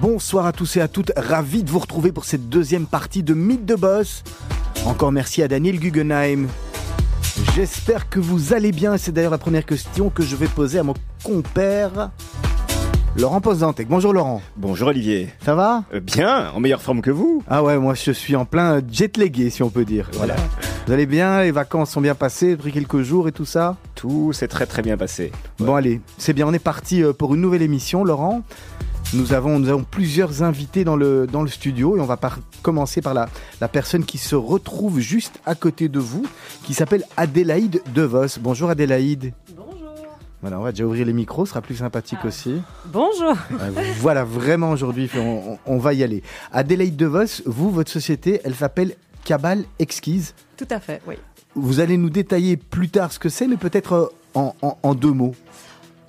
Bonsoir à tous et à toutes, ravi de vous retrouver pour cette deuxième partie de Mythe de Boss. Encore merci à Daniel Guggenheim. J'espère que vous allez bien, c'est d'ailleurs la première question que je vais poser à mon compère Laurent Posantec. Bonjour Laurent. Bonjour Olivier. Ça va? Euh, Bien, en meilleure forme que vous. Ah ouais, moi je suis en plein jet lagué si on peut dire. Voilà. Vous allez bien, les vacances sont bien passées, pris quelques jours et tout ça? Tout s'est très très bien passé. Bon allez, c'est bien, on est parti euh, pour une nouvelle émission Laurent. Nous avons, nous avons plusieurs invités dans le, dans le studio et on va par- commencer par la, la personne qui se retrouve juste à côté de vous, qui s'appelle Adélaïde DeVos. Bonjour Adélaïde. Bonjour. Voilà, on va déjà ouvrir les micros, ce sera plus sympathique aussi. Bonjour. Euh, voilà, vraiment aujourd'hui, on, va y aller. Adélaïde DeVos, vous, votre société, elle s'appelle Cabal Exquise. Tout à fait, oui. Vous allez nous détailler plus tard ce que c'est, mais peut-être euh, en, en- en deux mots.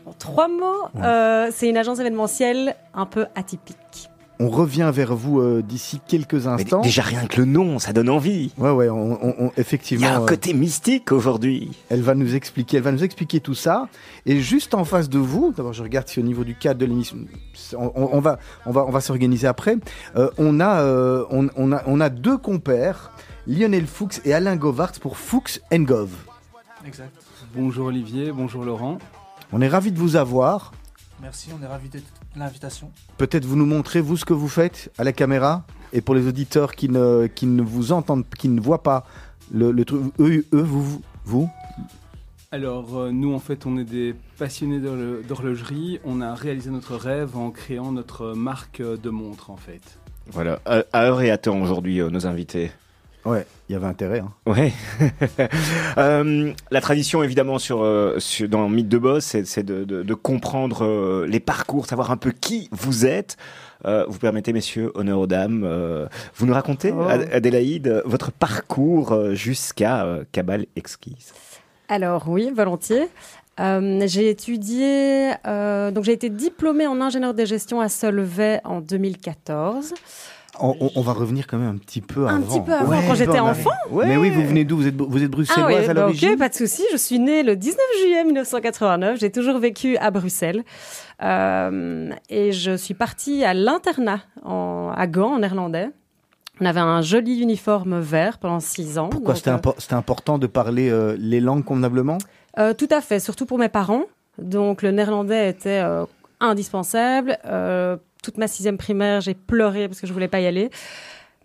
En trois mots, euh, c'est une agence événementielle un peu atypique. On revient vers vous euh, d'ici quelques Mais instants. déjà rien que le nom, ça donne envie. Ouais, ouais, on, on- on- Il effectivement. y a un euh, côté mystique aujourd'hui. Elle va nous expliquer, elle va nous expliquer tout ça. Et juste en face de vous, d'abord je regarde si au niveau du cadre de l'émission, on, on- on va, on va, on va s'organiser après. Euh, on a, euh, on, on a, on a deux compères, Lionel Fuchs et Alain Govart pour Fuchs Gov. Exact. Bonjour Olivier, bonjour Laurent. On est ravis de vous avoir. Merci, on est ravis de l'invitation. Peut-être vous nous montrez vous ce que vous faites à la caméra. Et pour les auditeurs qui ne, qui ne vous entendent, qui ne voient pas le, le truc, eux, eux, vous, vous, Alors euh, nous en fait on est des passionnés d'horlo- d'horlogerie. On a réalisé notre rêve en créant notre marque de montres en fait. Voilà, à, à heure et à temps aujourd'hui, euh, nos invités. Ouais, il y avait intérêt. hein. Ouais. Euh, la tradition, évidemment, sur, euh, sur- dans Mythe de Boss, c'est de, de- de comprendre euh, les parcours, savoir un peu qui vous êtes. Euh, vous permettez, messieurs, honneur aux dames, euh, vous nous racontez, Oh. Ad- Adélaïde, votre parcours jusqu'à euh, Cabal Exquise. Alors oui, volontiers. Euh, j'ai étudié, euh, donc j'ai été diplômée en ingénieur de gestion à Solvay en 2014. On, on- on va revenir quand même un petit peu Un avant. petit peu avant, Ouais, quand j'étais enfant. Mais oui, vous venez d'où? Vous êtes, vous êtes bruxelloise Ah à bah l'origine? ok, pas de souci. Je suis née le 19 juillet 1989. J'ai toujours vécu à Bruxelles. Euh, et je suis partie à l'internat à Gand, en néerlandais. On avait un joli uniforme vert pendant six ans. Pourquoi? C'était euh, impo- c'était important de parler euh, les langues convenablement? Euh, Tout à fait, surtout pour mes parents. Donc le néerlandais était euh, indispensable. Toute ma sixième primaire, j'ai pleuré parce que je voulais pas y aller.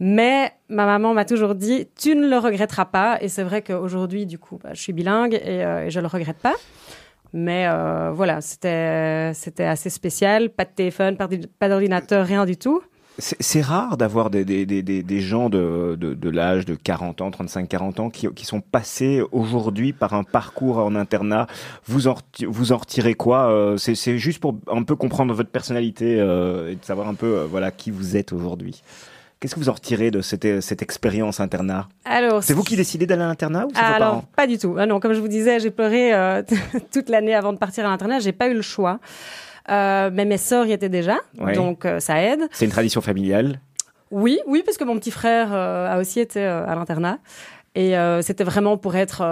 Mais ma maman m'a toujours dit, tu ne le regretteras pas. Et c'est vrai qu'aujourd'hui, du coup, bah, je suis bilingue et, euh, et je le regrette pas. Mais euh, voilà, c'était c'était assez spécial. Pas de téléphone, pas d'ordinateur, rien du tout. C'est rare d'avoir des, des, des, des, des gens de, de, de l'âge de 40 ans, 35-40 ans, qui, qui sont passés aujourd'hui par un parcours en internat. Vous en, reti- vous en retirez quoi euh, C'est juste pour un peu comprendre votre personnalité euh, et de savoir un peu euh, voilà qui vous êtes aujourd'hui. Qu'est-ce que vous en retirez de cette, cette expérience internat? Alors, C'est vous qui décidez d'aller à l'internat ou c'est vos Alors, parents? pas du tout. Ah non, comme je vous disais, j'ai pleuré euh, toute l'année avant de partir à l'internat. J'ai pas eu le choix. Euh, mais mes sœurs y étaient déjà, Ouais. donc euh, ça aide. C'est une tradition familiale? Oui, oui, parce que mon petit frère euh, a aussi été euh, à l'internat. Et c'était vraiment pour être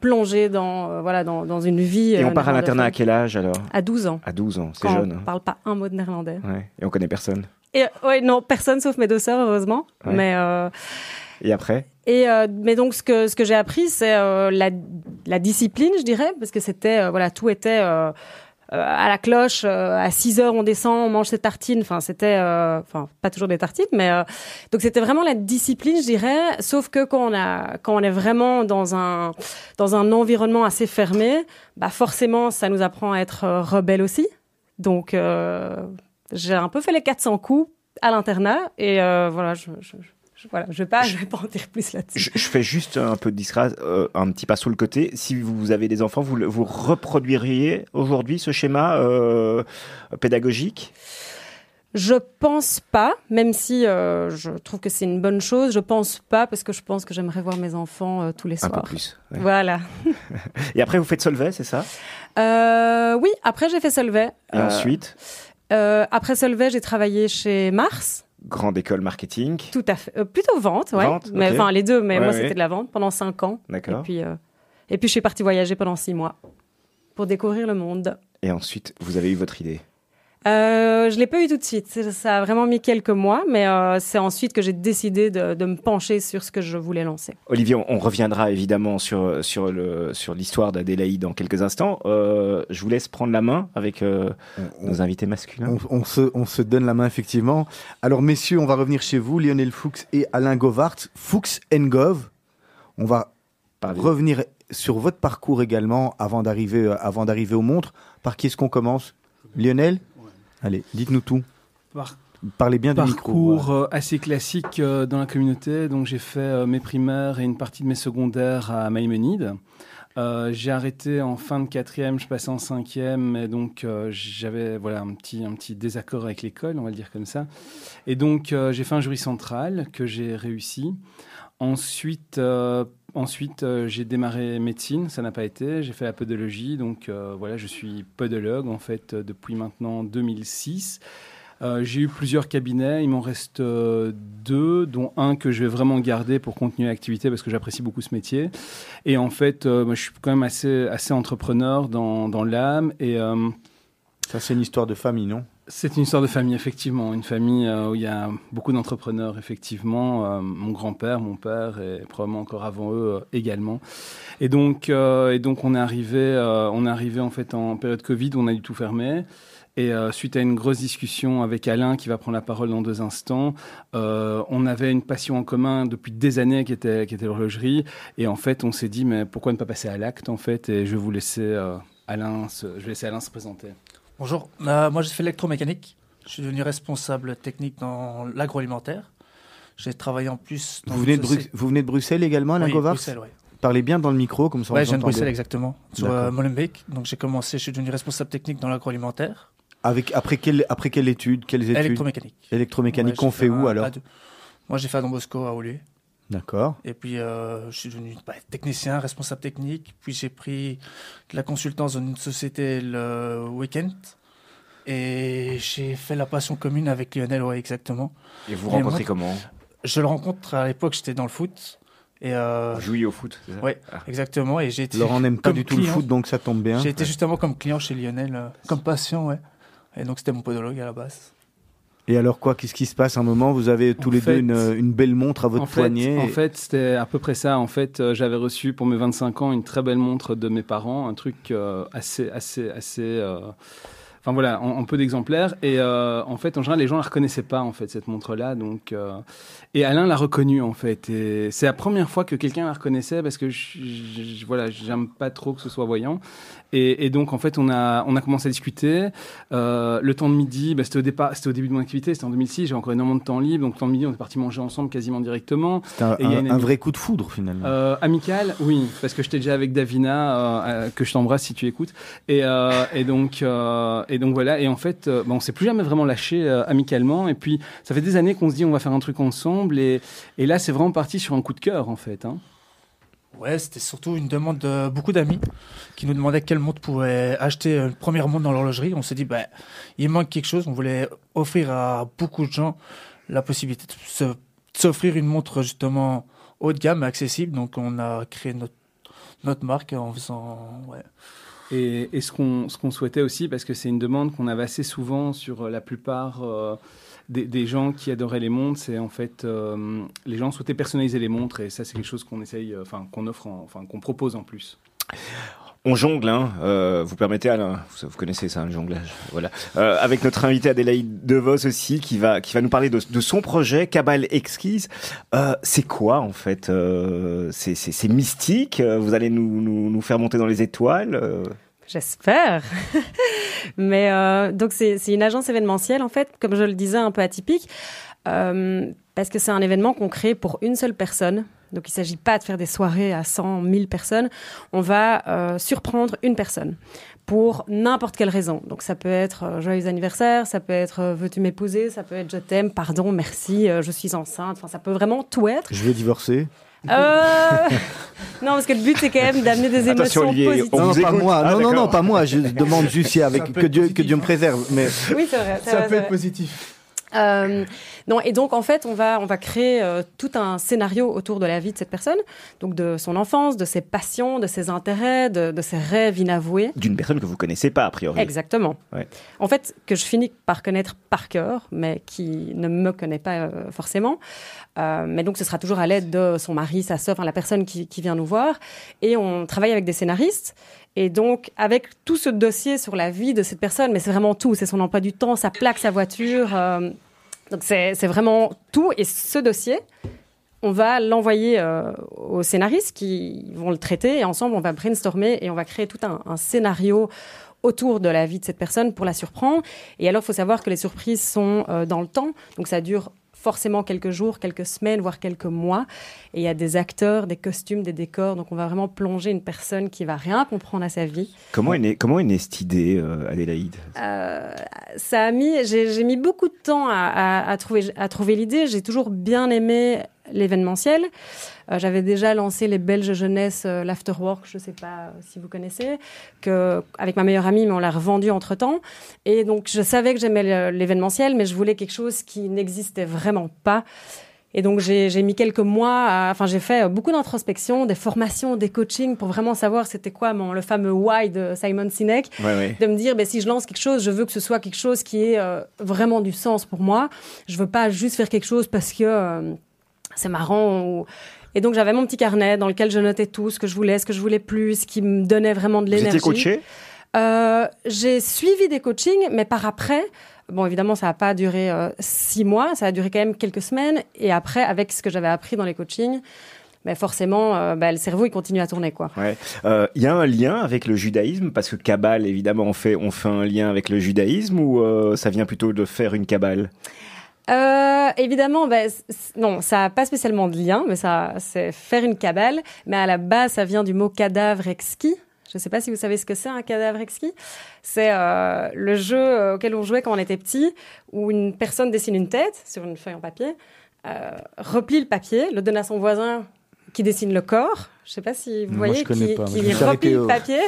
plongé dans, voilà, dans, dans une vie. Et on part à l'internat à quel âge alors? À 12 ans. À 12 ans, c'est jeune. on hein. parle pas un mot de néerlandais. Ouais. Et on connaît personne. Et ouais, non, personne sauf mes deux sœurs, heureusement. Ouais. Mais Et après? Et euh, mais donc ce que ce que j'ai appris c'est euh, la la discipline, je dirais, parce que c'était euh, voilà tout était à la cloche euh, à 6 heures on descend, on mange ses tartines. Enfin c'était euh, enfin pas toujours des tartines, mais euh, donc c'était vraiment la discipline, je dirais. Sauf que quand on a quand on est vraiment dans un dans un environnement assez fermé, bah forcément ça nous apprend à être euh, rebelle aussi. Donc euh, j'ai un peu fait les 400 coups à l'internat et euh, voilà voilà, je vais je vais pas en dire plus là-dessus. Je, fais juste un peu de discret, euh, un petit pas sur le côté. Si vous avez des enfants, vous, vous reproduiriez aujourd'hui ce schéma euh, pédagogique? Je pense pas, même si euh, je trouve que c'est une bonne chose. Je pense pas parce que je pense que j'aimerais voir mes enfants euh, tous les soirs. Un peu plus. Voilà. Et après, vous faites Solvay, c'est ça? Euh, Oui, après j'ai fait Solvay. Et ensuite? Après Solvay, j'ai travaillé chez Mars. Grande école marketing. Tout à fait. plutôt vente, ouais. Vente, mais enfin les deux, mais moi c'était de la vente pendant cinq ans. D'accord. Et puis, et puis je suis partie voyager pendant six mois pour découvrir le monde. Et ensuite, vous avez eu votre idée euh, je l'ai pas eu tout de suite. Ça a vraiment mis quelques mois, mais euh, c'est ensuite que j'ai décidé de, de, me pencher sur ce que je voulais lancer. Olivier, on, reviendra évidemment sur sur le sur l'histoire d'Adélaïde dans quelques instants. Euh, je vous laisse prendre la main avec euh, nos invités masculins. On, on, se on se donne la main effectivement. Alors messieurs, on va revenir chez vous, Lionel Fuchs et Alain Govart, Fuchs Gov. On va revenir sur votre parcours également avant d'arriver avant d'arriver aux montres. Par qui est-ce qu'on commence? Lionel? Allez, dites-nous tout. Parlez bien du micro. Parcours euh, assez classique euh, dans la communauté. Donc j'ai fait euh, mes primaires et une partie de mes secondaires à Maïmonide. j'ai arrêté en fin de quatrième, je passais en cinquième, et donc j'avais voilà un petit un petit désaccord avec l'école, on va le dire comme ça. Et donc j'ai fait un jury central que j'ai réussi. Ensuite, Ensuite, euh, j'ai démarré médecine, ça n'a pas été. J'ai fait la podologie, donc euh, voilà, je suis podologue en fait euh, depuis maintenant 2006. j'ai eu plusieurs cabinets, il m'en reste deux, dont un que je vais vraiment garder pour continuer l'activité parce que j'apprécie beaucoup ce métier. Et en fait, moi, je suis quand même assez, assez entrepreneur dans, dans l'âme. Et ça, c'est une histoire de famille, non? C'est une histoire de famille, effectivement. Une famille euh, où il y a beaucoup d'entrepreneurs, effectivement. Euh, mon grand-père, mon père et probablement encore avant eux euh, également. Et donc, et donc, on est arrivé, on est arrivé en fait en période Covid on a dû tout fermer. Et suite à une grosse discussion avec Alain, qui va prendre la parole dans deux instants, on avait une passion en commun depuis des années qui était, l'horlogerie. Et en fait, on s'est dit, mais pourquoi ne pas passer à l'acte, en fait? Et je vais vous laisser, Alain, je laisser Alain se présenter. Bonjour, euh, moi j'ai fait l'électromécanique. Je suis devenu responsable technique dans l'agroalimentaire. J'ai travaillé en plus. vous, venez de vous venez de Bruxelles également, Alain oui, Bruxelles, oui. Parlez bien dans le micro, comme ça Oui, je viens de Bruxelles, exactement, sur euh, Molenbeek. Donc j'ai commencé, je suis devenu responsable technique dans l'agroalimentaire. Avec, après, quelle, après quelle étude Quelles études? Électromécanique. Électromécanique, qu'on fait où alors? Moi j'ai fait à Don Bosco à Olieu. D'accord. Et puis, euh, je suis devenu bah, technicien, responsable technique. Puis, j'ai pris de la consultance dans une société le week-end. Et j'ai fait la passion commune avec Lionel, ouais, exactement. Et vous rencontrez comment? Je le rencontre à l'époque, j'étais dans le foot. Et euh... Vous jouiez au foot, c'est ça? Oui, ah. exactement. Et j'ai Laurent n'aime pas du tout le foot, donc ça tombe bien. J'ai été justement comme client chez Lionel, euh, comme patient, ouais. Et donc c'était mon podologue à la base. Et alors quoi Qu'est-ce qui se passe un moment Vous avez tous les deux une, belle montre à votre poignet. En fait, c'était à peu près ça. En fait, euh, j'avais reçu pour mes 25 ans une très belle montre de mes parents, un truc euh, assez, assez, assez Enfin voilà, en, peu d'exemplaires. Et euh, en fait, en général, les gens la reconnaissaient pas en fait cette montre-là. Donc, euh, et Alain l'a reconnue en fait. Et c'est la première fois que quelqu'un la reconnaissait parce que je, je, voilà, j'aime pas trop que ce soit voyant. Et, donc, en fait, on a, on a commencé à discuter. Euh, le temps de midi, bah, c'était au départ, c'était au début de mon activité, c'était en 2006, j'ai encore énormément de temps libre. Donc, le temps de midi, on est parti manger ensemble quasiment directement. C'était un, un, vrai coup de foudre, finalement. Euh, amical, oui, parce que j'étais déjà avec Davina, euh, que je t'embrasse si tu écoutes. Et, et, donc, et donc, voilà. Et en fait, bah, on s'est plus jamais vraiment lâché amicalement. Et puis, ça fait des années qu'on se dit, on va faire un truc ensemble. Et, et là, c'est vraiment parti sur un coup de cœur, en fait. Hein. Ouais, c'était surtout une demande de beaucoup d'amis qui nous demandaient quelle montre pouvait acheter une première montre dans l'horlogerie. On s'est dit, bah, il manque quelque chose. On voulait offrir à beaucoup de gens la possibilité de s'offrir une montre justement haut de gamme, accessible. Donc, on a créé notre, notre marque en faisant. Ouais. Et, et ce qu'on souhaitait aussi, parce que c'est une demande qu'on avait assez souvent sur la plupart. Euh, des, gens qui adoraient les montres, c'est en fait euh, les gens souhaitaient personnaliser les montres et ça c'est quelque chose qu'on essaye, euh, enfin qu'on offre, enfin qu'on propose en plus. On jongle, hein, euh, vous permettez Alain, vous, connaissez ça, le jonglage, voilà. avec notre invité Adélaïde DeVos aussi, qui va qui va nous parler de, son projet Cabale Exquise. c'est quoi en fait C'est mystique. Vous allez nous, nous, nous, faire monter dans les étoiles. J'espère. Mais euh, donc c'est une agence événementielle en fait, comme je le disais, un peu atypique. Euh, parce que c'est un événement qu'on crée pour une seule personne. Donc il ne s'agit pas de faire des soirées à 100, 1000 personnes. On va euh, surprendre une personne pour n'importe quelle raison. Donc ça peut être euh, joyeux anniversaire, ça peut être euh, veux-tu m'épouser, ça peut être je t'aime, pardon, merci, euh, je suis enceinte. Enfin, ça peut vraiment tout être. Je veux divorcer. Euh, non, parce que le but c'est quand même d'amener des Attention, émotions Olivier, positives. On non, vous pas moi. Ah, non, non, non, pas moi. Je demande juste avec que Dieu, que. Dieu me préserve. Mais Oui, c'est vrai. c'est Ça peut être vrai. positif. Euh, non, et donc en fait, on va, on va créer euh, tout un scénario autour de la vie de cette personne, donc de son enfance, de ses passions, de ses intérêts, de, de ses rêves inavoués. D'une personne que vous connaissez pas, a priori. Exactement. Ouais. En fait, que je finis par connaître par cœur, mais qui ne me connaît pas euh, forcément. Euh, mais donc, ce sera toujours à l'aide de son mari, sa sœur, enfin, la personne qui, qui vient nous voir. Et on travaille avec des scénaristes. Et donc, avec tout ce dossier sur la vie de cette personne, mais c'est vraiment tout. C'est son emploi du temps, sa plaque, sa voiture. euh, donc, c'est vraiment tout. Et ce dossier, on va l'envoyer euh, aux scénaristes qui vont le traiter. Et ensemble, on va brainstormer et on va créer tout un, un scénario autour de la vie de cette personne pour la surprendre. Et alors, il faut savoir que les surprises sont euh, dans le temps. Donc, ça dure forcément quelques jours, quelques semaines, voire quelques mois. Et il y a des acteurs, des costumes, des décors. Donc, on va vraiment plonger une personne qui va rien comprendre à sa vie. Comment est née, comment est née cette idée, euh, Adélaïde? Euh, ça a mis, j'ai mis beaucoup de temps à, à- à trouver, à trouver l'idée. J'ai toujours bien aimé l'événementiel. Euh, J'avais déjà lancé les Belges jeunesse, euh, l'afterwork, je ne sais pas euh, si vous connaissez, que avec ma meilleure amie, mais on l'a revendu entre temps. Et donc je savais que j'aimais l'événementiel, mais je voulais quelque chose qui n'existait vraiment pas. Et donc j'ai mis quelques mois, à- enfin j'ai fait beaucoup d'introspection, des formations, des coachings pour vraiment savoir c'était quoi mon, le fameux why de Simon Sinek Ouais, ouais. de me dire ben, si je lance quelque chose, je veux que ce soit quelque chose qui ait euh, vraiment du sens pour moi. Je veux pas juste faire quelque chose parce que euh, c'est marrant. ou- Et donc j'avais mon petit carnet dans lequel je notais tout ce que je voulais, ce que je voulais plus, ce qui me donnait vraiment de l'énergie. coaché Euh, J'ai suivi des coachings, mais par après, bon évidemment ça n'a pas duré euh, six mois, ça a duré quand même quelques semaines. Et après, avec ce que j'avais appris dans les coachings, ben forcément, euh, ben, le cerveau il continue à tourner quoi. Ouais. Euh, Il y a un lien avec le judaïsme? Parce que cabale, évidemment, on fait, on fait un lien avec le judaïsme ou euh, ça vient plutôt de faire une cabale Euh, évidemment, c- non, ça n'a pas spécialement de lien, mais ça, c'est faire une cabale. Mais à la base, ça vient du mot cadavre exquis. Je ne sais pas si vous savez ce que c'est un cadavre exquis. C'est euh, le jeu euh, auquel on jouait quand on était petit, où une personne dessine une tête sur une feuille en papier, euh, replie le papier, le donne à son voisin qui dessine le corps. Je ne sais pas si vous Moi, voyez, je connais qui, pas, qui replie le papier.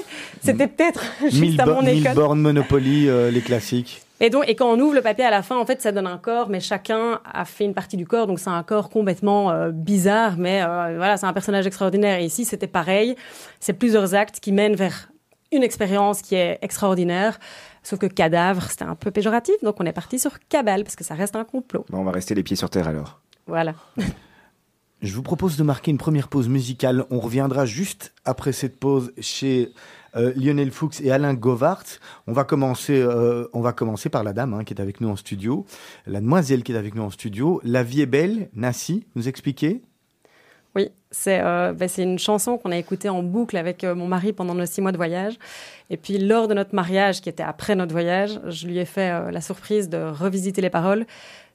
C'était peut-être juste mille, à mon mille école. bornes Monopoly, euh, les classiques. Et donc, et quand on ouvre le papier à la fin, en fait, ça donne un corps, mais chacun a fait une partie du corps, donc c'est un corps complètement euh, bizarre, mais euh, voilà, c'est un personnage extraordinaire. Et ici, c'était pareil. C'est plusieurs actes qui mènent vers une expérience qui est extraordinaire. Sauf que cadavre, c'était un peu péjoratif, donc on est parti sur cabale parce que ça reste un complot. Bon, On va rester les pieds sur terre alors. Voilà. Je vous propose de marquer une première pause musicale. On reviendra juste après cette pause chez euh, Lionel Fuchs et Alain Govart. On va commencer, euh, on va commencer par la dame hein, qui est avec nous en studio, la demoiselle qui est avec nous en studio. La vie est belle, Nassi, nous expliquer? Oui, c'est euh, ben, une chanson qu'on a écoutée en boucle avec euh, mon mari pendant nos six mois de voyage. Et puis lors de notre mariage, qui était après notre voyage, je lui ai fait la surprise de revisiter les paroles,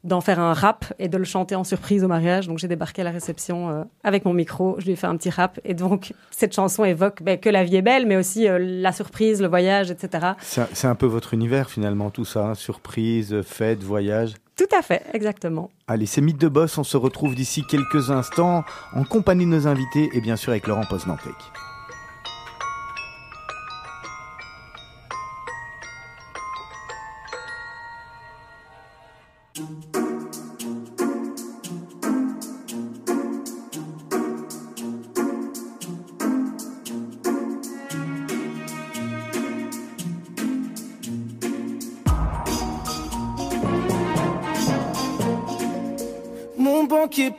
d'en faire un rap et de le chanter en surprise au mariage. Donc j'ai débarqué à la réception euh, avec mon micro, je lui ai fait un petit rap. Et donc cette chanson évoque ben, que la vie est belle, mais aussi euh, la surprise, le voyage, etc. C'est un- peu votre univers finalement, tout ça. hein, surprise, fête, voyage. Tout à fait, exactement. Allez, c'est Mythe de Boss. On se retrouve d'ici quelques instants en compagnie de nos invités et bien sûr avec Laurent Poznantec.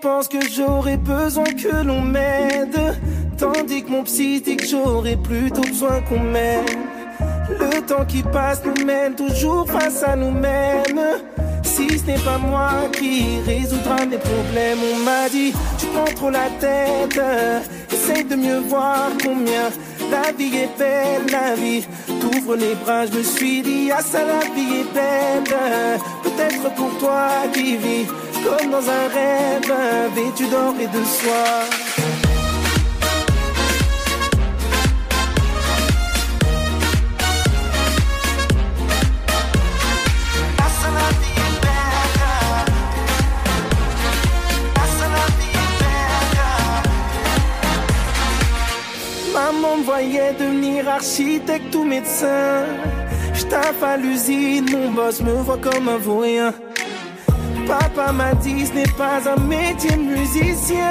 Pense que j'aurais besoin que l'on m'aide. Tandis que mon psy dit que j'aurais plutôt besoin qu'on m'aime. Le temps qui passe nous mène toujours face à nous-mêmes. Si ce n'est pas moi qui résoudra mes problèmes, on m'a dit, tu prends trop la tête. Essaye de mieux voir combien la vie est belle, la vie. T'ouvres les bras, je me suis dit, ah ça la vie est belle. Peut-être pour toi qui vis comme dans un rêve, vêtu d'or et de soie. Maman me voyait devenir architecte ou médecin. J'tape à l'usine, mon boss me voit comme un vaurien. Papa m'a dit ce n'est pas un métier musicien.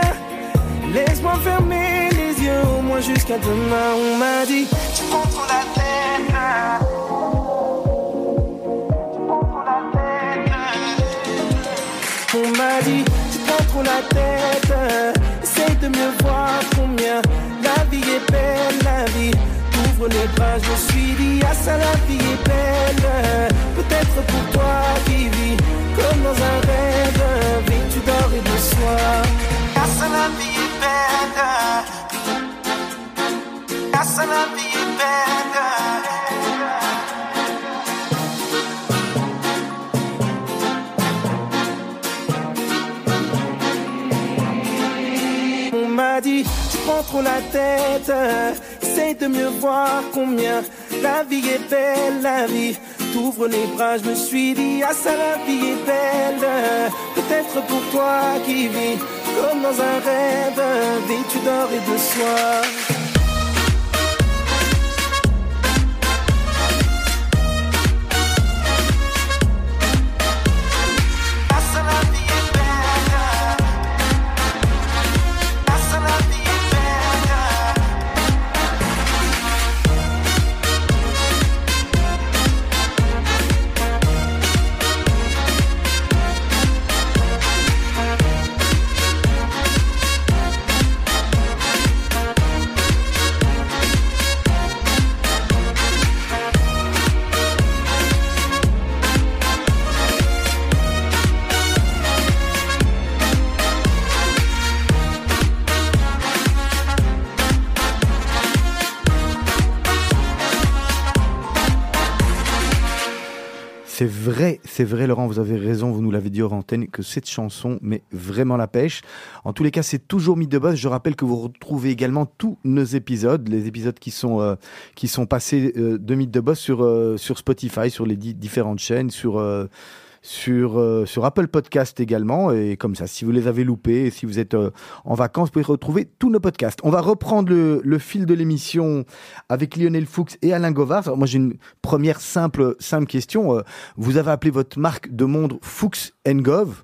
Laisse-moi fermer les yeux au moins jusqu'à demain. On m'a dit tu prends trop la tête. On m'a dit tu prends trop la tête. Essaye de mieux voir combien la vie est belle, la vie. Ouvre les bras, je suis dit, ah ça la vie est belle. Peut-être pour toi qui vis comme dans un rêve, vêtu d'or et de la vie est belle. Ah ça la vie est belle. On m'a dit, tu prends trop la tête. Essaye de mieux voir combien la vie est belle, la vie. T'ouvres les bras, je me suis dit, ah ça la vie est belle. Peut-être pour toi qui vis comme dans un rêve, vêtu d'or et de soie. C'est vrai, c'est vrai, Laurent, vous avez raison, vous nous l'avez dit hors antenne, que cette chanson met vraiment la pêche. En tous les cas, c'est toujours mis de. Je rappelle que vous retrouvez également tous nos épisodes, les épisodes qui sont, euh, qui sont passés euh, de Mythe de Boss sur, euh, sur Spotify, sur les di- différentes chaînes, sur, euh, sur, euh, sur Apple Podcast également. Et comme ça, si vous les avez loupés, si vous êtes euh, en vacances, vous pouvez retrouver tous nos podcasts. On va reprendre le, le fil de l'émission avec Lionel Fuchs et Alain Govard. Alors, moi, j'ai une première simple, simple question. Euh, Vous avez appelé votre marque de montre Fuchs Gov.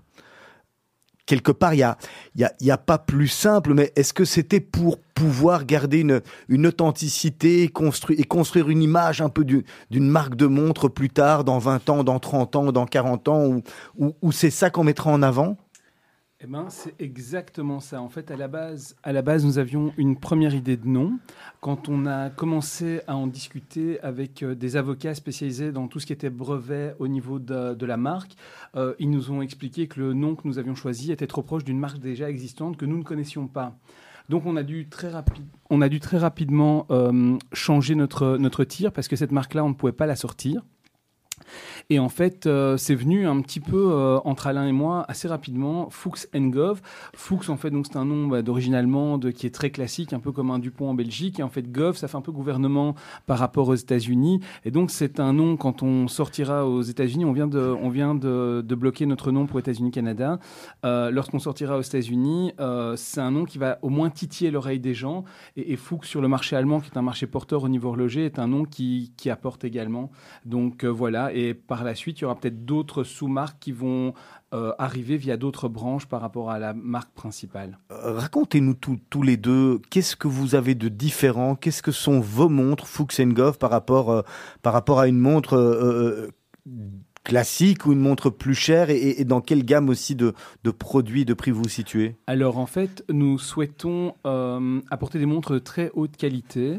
Quelque part, il n'y a, y a, y a pas plus simple, mais est-ce que c'était pour pouvoir garder une, une authenticité construire, et construire une image un peu du- d'une marque de montre plus tard, dans 20 ans, dans 30 ans, dans 40 ans, ou c'est ça qu'on mettra en avant? Eh ben, c'est exactement ça. En fait, à la base, à la base, nous avions une première idée de nom. Quand on a commencé à en discuter avec euh, des avocats spécialisés dans tout ce qui était brevet au niveau de, la marque, euh, ils nous ont expliqué que le nom que nous avions choisi était trop proche d'une marque déjà existante que nous ne connaissions pas. Donc on a dû très, rapide, on a dû très rapidement euh, changer notre, notre tir parce que cette marque-là, on ne pouvait pas la sortir. Et en fait, euh, c'est venu un petit peu euh, entre Alain et moi assez rapidement, Fuchs Gov. Fuchs, en fait, c'est un nom bah, d'origine allemande qui est très classique, un peu comme un Dupont en Belgique. Et en fait, Gov, ça fait un peu gouvernement par rapport aux États-Unis. Et donc, c'est un nom quand on sortira aux États-Unis. On vient de, on vient de, bloquer notre nom pour États-Unis-Canada. Euh, Lorsqu'on sortira aux États-Unis, c'est un nom qui va au moins titiller l'oreille des gens. Et, Fuchs sur le marché allemand, qui est un marché porteur au niveau horloger, est un nom qui, qui apporte également. Donc voilà, la suite, il y aura peut-être d'autres sous-marques qui vont euh, arriver via d'autres branches par rapport à la marque principale. Euh, Racontez-nous tous- les deux, qu'est-ce que vous avez de différent? Qu'est-ce que sont vos montres Fuchs Gov par rapport, euh, par rapport à une montre classique ou une montre plus chère et, dans quelle gamme aussi de, produits, de prix vous vous situez? Alors en fait, nous souhaitons euh, apporter des montres de très haute qualité.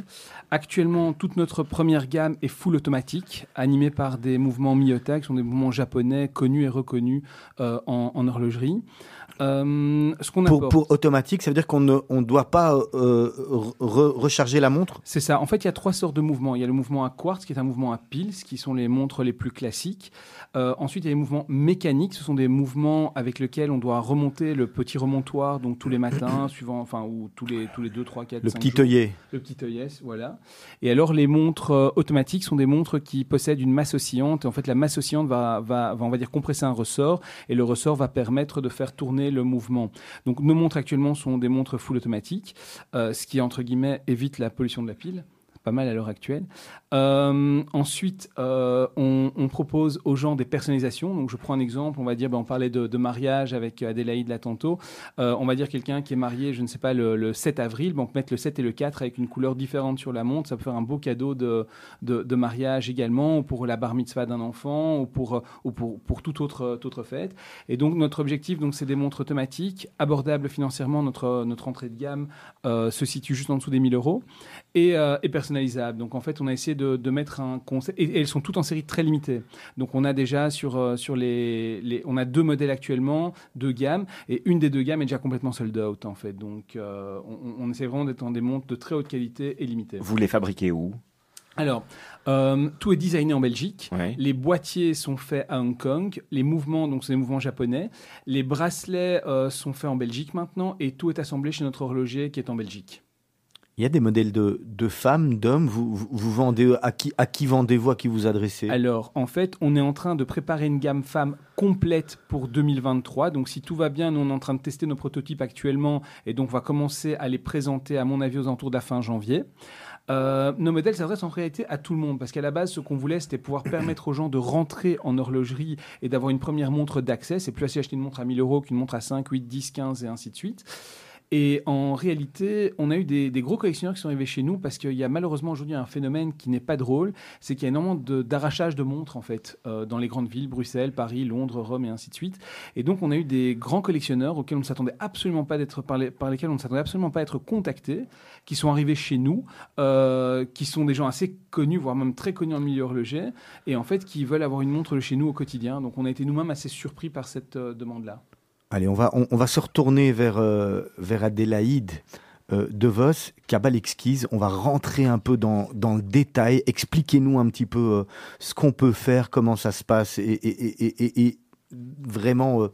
Actuellement, toute notre première gamme est full automatique, animée par des mouvements Miyota, qui sont des mouvements japonais connus et reconnus euh, en horlogerie. Euh, ce qu'on pour, automatique, ça veut dire qu'on ne on doit pas euh, re- recharger la montre? C'est ça. En fait, il y a trois sortes de mouvements. Il y a le mouvement à quartz, qui est un mouvement à piles, qui sont les montres les plus classiques. Euh, ensuite, il y a les mouvements mécaniques. Ce sont des mouvements avec lesquels on doit remonter le petit remontoir, donc tous les matins, suivant, enfin, ou tous les, tous les 2, 3, 4, Le 5 petit œillet. Le petit œillet, voilà. Et alors, les montres automatiques sont des montres qui possèdent une masse oscillante. Et en fait, la masse oscillante va, va, va, on va dire, compresser un ressort. Et le ressort va permettre de faire tourner le mouvement. Donc, nos montres actuellement sont des montres full automatiques, euh, ce qui, entre guillemets, évite la pollution de la pile. Pas mal à l'heure actuelle. Euh, ensuite, euh, on, propose aux gens des personnalisations. Donc, je prends un exemple. On va dire, ben, on parlait de, mariage avec Adélaïde là tantôt. Euh, on va dire quelqu'un qui est marié, je ne sais pas, le, le 7 avril. On peut mettre le 7 et le 4 avec une couleur différente sur la montre. Ça peut faire un beau cadeau de, de, mariage également, ou pour la bar mitzvah d'un enfant, ou pour, ou pour, pour toute autre, autre fête. Et donc, notre objectif, donc, c'est des montres automatiques, abordables financièrement. Notre, notre entrée de gamme se situe juste en dessous des 1000 euros et, et personnalisables. Donc, en fait, on a essayé de, de mettre un concept. Et, et elles sont toutes en série très limitée. Donc, on a déjà sur, euh, sur les, les. On a deux modèles actuellement, deux gammes. Et une des deux gammes est déjà complètement sold out, en fait. Donc, euh, on, on essaie vraiment d'être dans des montres de très haute qualité et limitées. Vous les fabriquez où? Alors, euh, tout est designé en Belgique. Ouais. Les boîtiers sont faits à Hong Kong. Les mouvements, donc c'est des mouvements japonais. Les bracelets euh, sont faits en Belgique maintenant. Et tout est assemblé chez notre horloger qui est en Belgique. Il y a des modèles de, de femmes, d'hommes. Vous, vous, vous vendez à qui, à qui vendez-vous, à qui vous adressez? Alors, en fait, on est en train de préparer une gamme femme complète pour 2023. Donc, si tout va bien, nous, on est en train de tester nos prototypes actuellement. Et donc, on va commencer à les présenter, à mon avis, aux alentours de la fin janvier. Euh, nos modèles s'adressent en réalité à tout le monde parce qu'à la base, ce qu'on voulait, c'était pouvoir permettre aux gens de rentrer en horlogerie et d'avoir une première montre d'accès. C'est plus facile d'acheter une montre à 1000 euros qu'une montre à 5, 8, 10, 15 et ainsi de suite. Et en réalité, on a eu des, gros collectionneurs qui sont arrivés chez nous parce qu'il y a malheureusement aujourd'hui un phénomène qui n'est pas drôle, c'est qu'il y a énormément de- d'arrachage de, montres en fait euh, dans les grandes villes, Bruxelles, Paris, Londres, Rome et ainsi de suite. Et donc on a eu des grands collectionneurs auxquels on ne s'attendait absolument pas d'être par, par lesquels on ne s'attendait absolument pas à être contactés, qui sont arrivés chez nous, euh, qui sont des gens assez connus, voire même très connus en milieu horloger, et en fait qui veulent avoir une montre de chez nous au quotidien. Donc on a été nous-mêmes assez surpris par cette euh, demande-là. Allez, on va, on, on va se retourner vers, euh, vers Adélaïde euh, De Vos, Cabal Exquise. On va rentrer un peu dans, dans le détail. Expliquez-nous un petit peu euh, ce qu'on peut faire, comment ça se passe et, et, et, et, et vraiment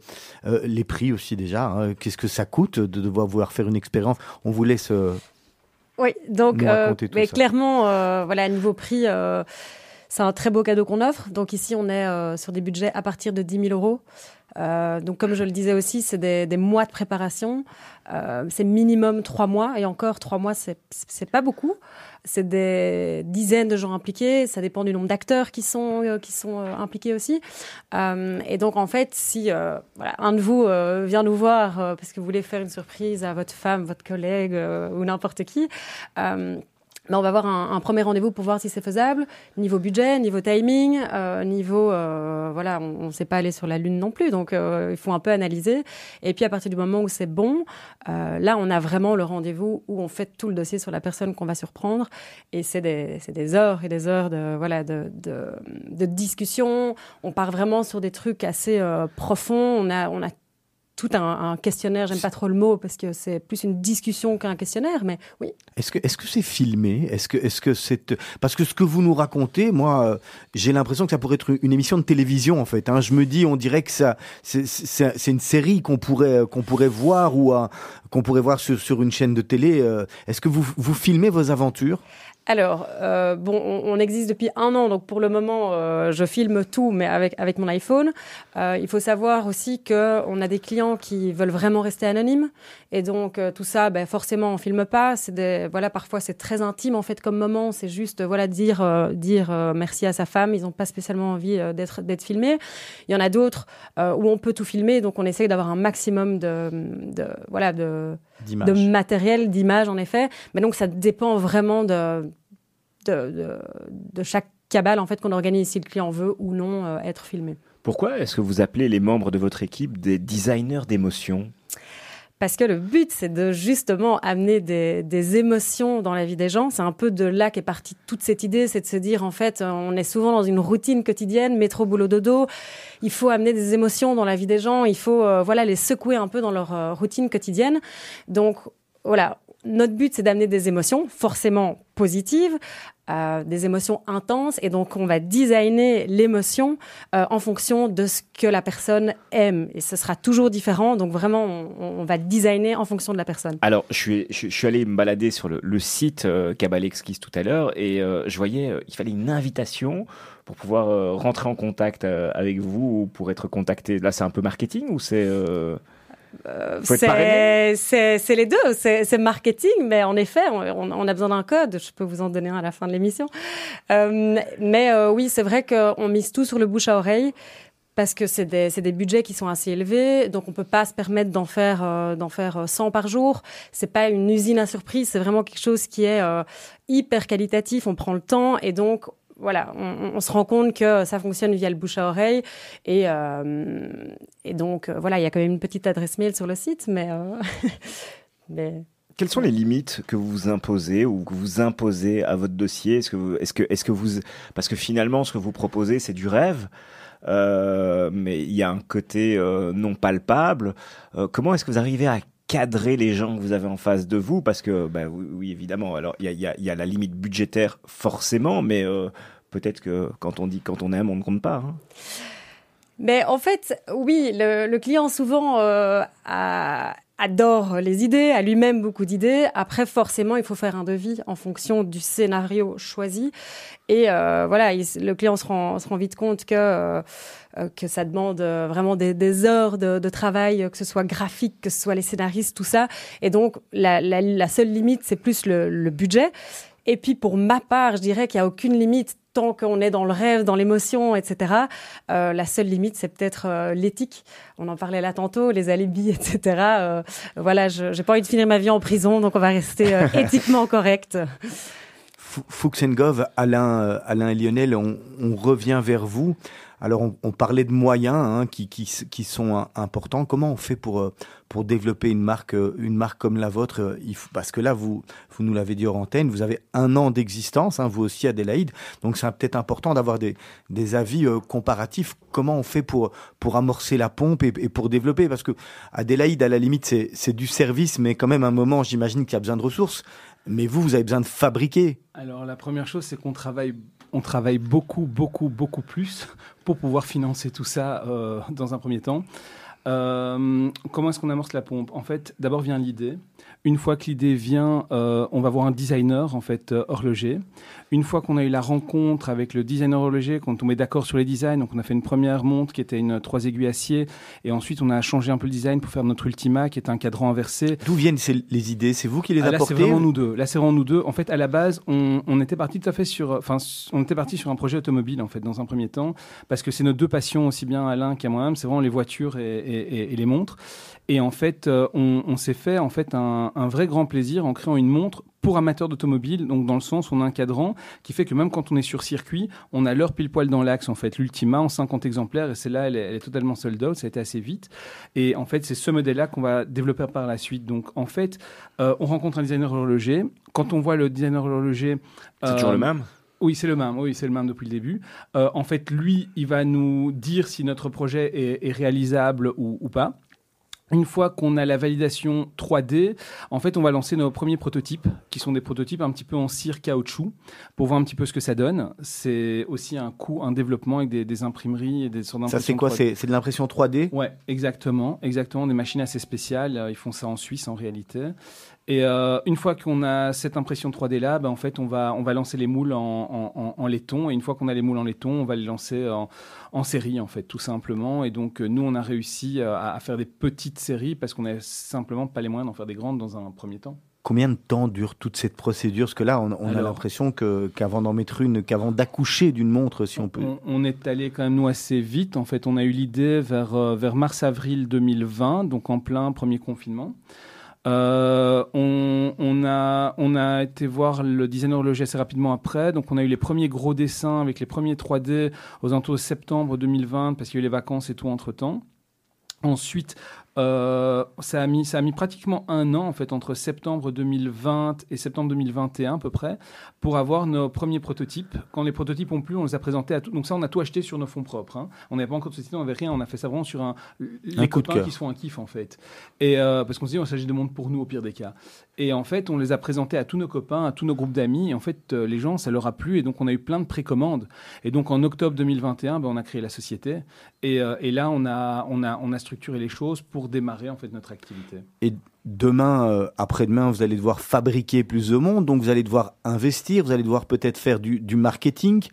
les prix aussi déjà. hein. Qu'est-ce que ça coûte de devoir vouloir faire une expérience? On vous laisse. Oui, donc Nous raconter tout mais clairement, voilà, niveau prix, c'est un très beau cadeau qu'on offre. Donc ici, on est sur des budgets à partir de 10 000 euros. Euh, donc comme je le disais aussi, c'est des, mois de préparation. Euh, c'est minimum trois mois et encore trois mois, c'est c'est pas beaucoup. C'est des dizaines de gens impliqués. Ça dépend du nombre d'acteurs qui sont euh, qui sont impliqués aussi. Et donc en fait, si un de vous vient nous voir parce que vous voulez faire une surprise à votre femme, votre collègue ou n'importe qui. Ben, on va avoir un, un premier rendez-vous pour voir si c'est faisable, niveau budget, niveau timing, euh, niveau euh, voilà, on ne sait pas aller sur la lune non plus, donc euh, il faut un peu analyser. Et puis à partir du moment où c'est bon, euh, là on a vraiment le rendez-vous où on fait tout le dossier sur la personne qu'on va surprendre, et c'est des, des heures et des heures de voilà de, de, de discussion. On part vraiment sur des trucs assez euh, profonds. On a on a tout un, questionnaire. J'aime pas trop le mot parce que c'est plus une discussion qu'un questionnaire, mais oui. Est-ce que est-ce que c'est filmé? Est-ce que est-ce que parce que ce que vous nous racontez, moi, euh, j'ai l'impression que ça pourrait être une émission de télévision en fait. hein. Je me dis, on dirait que c'est- une série qu'on pourrait qu'on pourrait voir ou qu'on pourrait voir sur sur une chaîne de télé. euh. Est-ce que vous vous filmez vos aventures? Alors, euh, bon, on, existe depuis un an, donc pour le moment, euh, je filme tout, mais avec, avec mon iPhone. Euh, il faut savoir aussi qu'on a des clients qui veulent vraiment rester anonymes. Et donc, tout ça, ben, forcément, on filme pas. Des, voilà, parfois, c'est très intime, en fait, comme moment. C'est juste, voilà, dire, dire merci à sa femme. Ils n'ont pas spécialement envie d'être, d'être filmés. Il y en a d'autres où on peut tout filmer. Donc, on essaye d'avoir un maximum de, de voilà, de, de matériel, d'image en effet. Mais donc ça dépend vraiment de, de, de, de chaque cabale en fait qu'on organise si le client veut ou non euh, être filmé. Pourquoi est-ce que vous appelez les membres de votre équipe des designers d'émotions? Parce que le but, c'est de justement amener des, des émotions dans la vie des gens. C'est un peu de là qu'est partie toute cette idée, c'est de se dire, en fait, on est souvent dans une routine quotidienne, métro, boulot, dodo. Il faut amener des émotions dans la vie des gens. Il faut, euh, voilà, les secouer un peu dans leur euh, routine quotidienne. Donc, voilà, notre but, c'est d'amener des émotions forcément positives, euh, des émotions intenses, et donc on va designer l'émotion euh, en fonction de ce que la personne aime, et ce sera toujours différent. Donc vraiment, on, va designer en fonction de la personne. Alors, je suis, je, allé me balader sur le, site euh, Cabalexquis tout à l'heure, et euh, je voyais il fallait une invitation pour pouvoir rentrer en contact avec vous ou pour être contacté. Là, c'est un peu marketing ou c'est euh, c'est les deux, c'est marketing, mais en effet, on, a besoin d'un code. Je peux vous en donner un à la fin de l'émission. Euh, mais euh, oui, c'est vrai qu'on mise tout sur le bouche à oreille parce que c'est des, des, budgets qui sont assez élevés, donc on peut pas se permettre d'en faire d'en faire 100 par jour. C'est pas une usine à surprise, c'est vraiment quelque chose qui est hyper qualitatif. On prend le temps et donc voilà, on, se rend compte que ça fonctionne via le bouche à oreille. Et, euh, et donc, euh, voilà, il y a quand même une petite adresse mail sur le site, mais, euh. Quelles sont les limites que vous imposez ou que vous imposez à votre dossier? Est-ce que, est-ce que, est-ce que vous, parce que finalement, ce que vous proposez, c'est du rêve. mais il y a un côté non palpable. comment est-ce que vous arrivez à cadrer les gens que vous avez en face de vous parce que bah, oui, évidemment alors il y a, la limite budgétaire forcément mais euh, peut-être que quand on dit quand on aime on ne compte pas hein. mais en fait oui le, client souvent euh, adore les idées, a lui-même beaucoup d'idées. Après, forcément, il faut faire un devis en fonction du scénario choisi. Et euh, voilà, le client se rend, se rend, vite compte que que ça demande euh, vraiment des, heures de, travail, que ce soit graphique, que ce soit les scénaristes, tout ça. Et donc, la, seule limite, c'est plus le, budget. Et puis, pour ma part, je dirais qu'il n'y a aucune limite tant qu'on est dans le rêve, dans l'émotion, etc. Euh, la seule limite, c'est peut-être l'éthique. On en parlait là tantôt, les alibis, etc. voilà, je n'ai pas envie de finir ma vie en prison, donc on va rester éthiquement correct. Fuchs Alain, Alain et Lionel, on revient vers vous. Alors, on, parlait de moyens hein, qui, qui, sont importants. Comment on fait pour, euh, pour développer une marque, euh, une marque comme la vôtre euh, Parce que là, vous, vous nous l'avez dit hors antenne, vous avez un an d'existence, hein, vous aussi, Adélaïde. Donc, c'est peut-être important d'avoir des, des avis comparatifs. Comment on fait pour, pour amorcer la pompe et, pour développer? Parce que Adélaïde, à la limite, c'est du service, mais quand même, à un moment, j'imagine qu'il y a besoin de ressources. Mais vous, vous avez besoin de fabriquer. Alors, la première chose, c'est qu'on travaille on travaille beaucoup, beaucoup, beaucoup plus pour pouvoir financer tout ça euh, dans un premier temps. Euh, comment est-ce qu'on amorce la pompe? En fait, d'abord vient l'idée. Une fois que l'idée vient, euh, on va voir un designer en fait horloger. Une fois qu'on a eu la rencontre avec le designer horloger, quand on met d'accord sur les designs, donc on a fait une première montre qui était une trois aiguilles acier, et ensuite on a changé un peu le design pour faire notre Ultima, qui est un cadran inversé. D'où viennent les idées? C'est vous qui les ah, apportez Là, c'est vraiment nous deux. Là, c'est vraiment nous deux. En fait, à la base, on, était parti tout à fait sur, enfin, on était parti sur un projet automobile en fait dans un premier temps, parce que c'est nos deux passions aussi bien Alain qu'à moi-même, c'est vraiment les voitures et, les montres. Et en fait, euh, on, s'est fait en fait un, un, vrai grand plaisir en créant une montre pour amateurs d'automobile, donc dans le sens où on a un cadran qui fait que même quand on est sur circuit, on a l'heure pile poil dans l'axe en fait, l'Ultima en 50 exemplaires et c'est là elle est, totalement sold out, ça a été assez vite et en fait c'est ce modèle-là qu'on va développer par la suite. Donc en fait, euh, on rencontre un designer horloger. Quand on voit le designer horloger, c'est toujours le euh, même? Oui, c'est le même. Oui, c'est le même depuis le début. Euh, en fait, lui, il va nous dire si notre projet est, réalisable ou, ou pas. Une fois qu'on a la validation 3D, en fait, on va lancer nos premiers prototypes, qui sont des prototypes un petit peu en cire caoutchouc, pour voir un petit peu ce que ça donne. C'est aussi un coût, un développement avec des, imprimeries et des sortes Ça, c'est quoi C'est de l'impression 3D Ouais, exactement, exactement. Des machines assez spéciales. Ils font ça en Suisse en réalité. Et euh, une fois qu'on a cette impression 3D là, ben, en fait, on va, on va lancer les moules en, en, laiton. Et une fois qu'on a les moules en laiton, on va les lancer en, série, en fait, tout simplement. Et donc, euh, nous, on a réussi euh, à, faire des petites séries parce qu'on n'a simplement pas les moyens d'en faire des grandes dans un premier temps. Combien de temps dure toute cette procédure? Parce que là, on, a l'impression qu'avant d'en mettre une, qu'avant d'accoucher d'une montre, si on peut. On, est allé quand même nous assez vite. En fait, on a eu l'idée vers, vers mars-avril 2020, donc en plein premier confinement. Euh, on, a, on a été voir le designer horloger assez rapidement après. Donc, on a eu les premiers gros dessins avec les premiers 3D aux alentours de septembre 2020 parce qu'il y a eu les vacances et tout entre temps. Ensuite, euh, ça, a mis, ça a mis pratiquement un an, en fait, entre septembre 2020 et septembre 2021 à peu près, pour avoir nos premiers prototypes. Quand les prototypes ont plu, on les a présentés à tout. Donc ça, on a tout acheté sur nos fonds propres. Hein. On n'avait pas encore de société, on n'avait rien. On a fait ça vraiment sur un, les copains qui se font un kiff, en fait. Et euh, parce qu'on se dit, on s'agit de monde pour nous, au pire des cas. Et en fait, on les a présentés à tous nos copains, à tous nos groupes d'amis. Et en fait, euh, les gens, ça leur a plu. Et donc, on a eu plein de précommandes. Et donc, en octobre 2021, ben, on a créé la société. Et, et là, on a, on, a, on a structuré les choses pour démarrer en fait notre activité. Et demain, euh, après-demain, vous allez devoir fabriquer plus de monde, donc vous allez devoir investir, vous allez devoir peut-être faire du marketing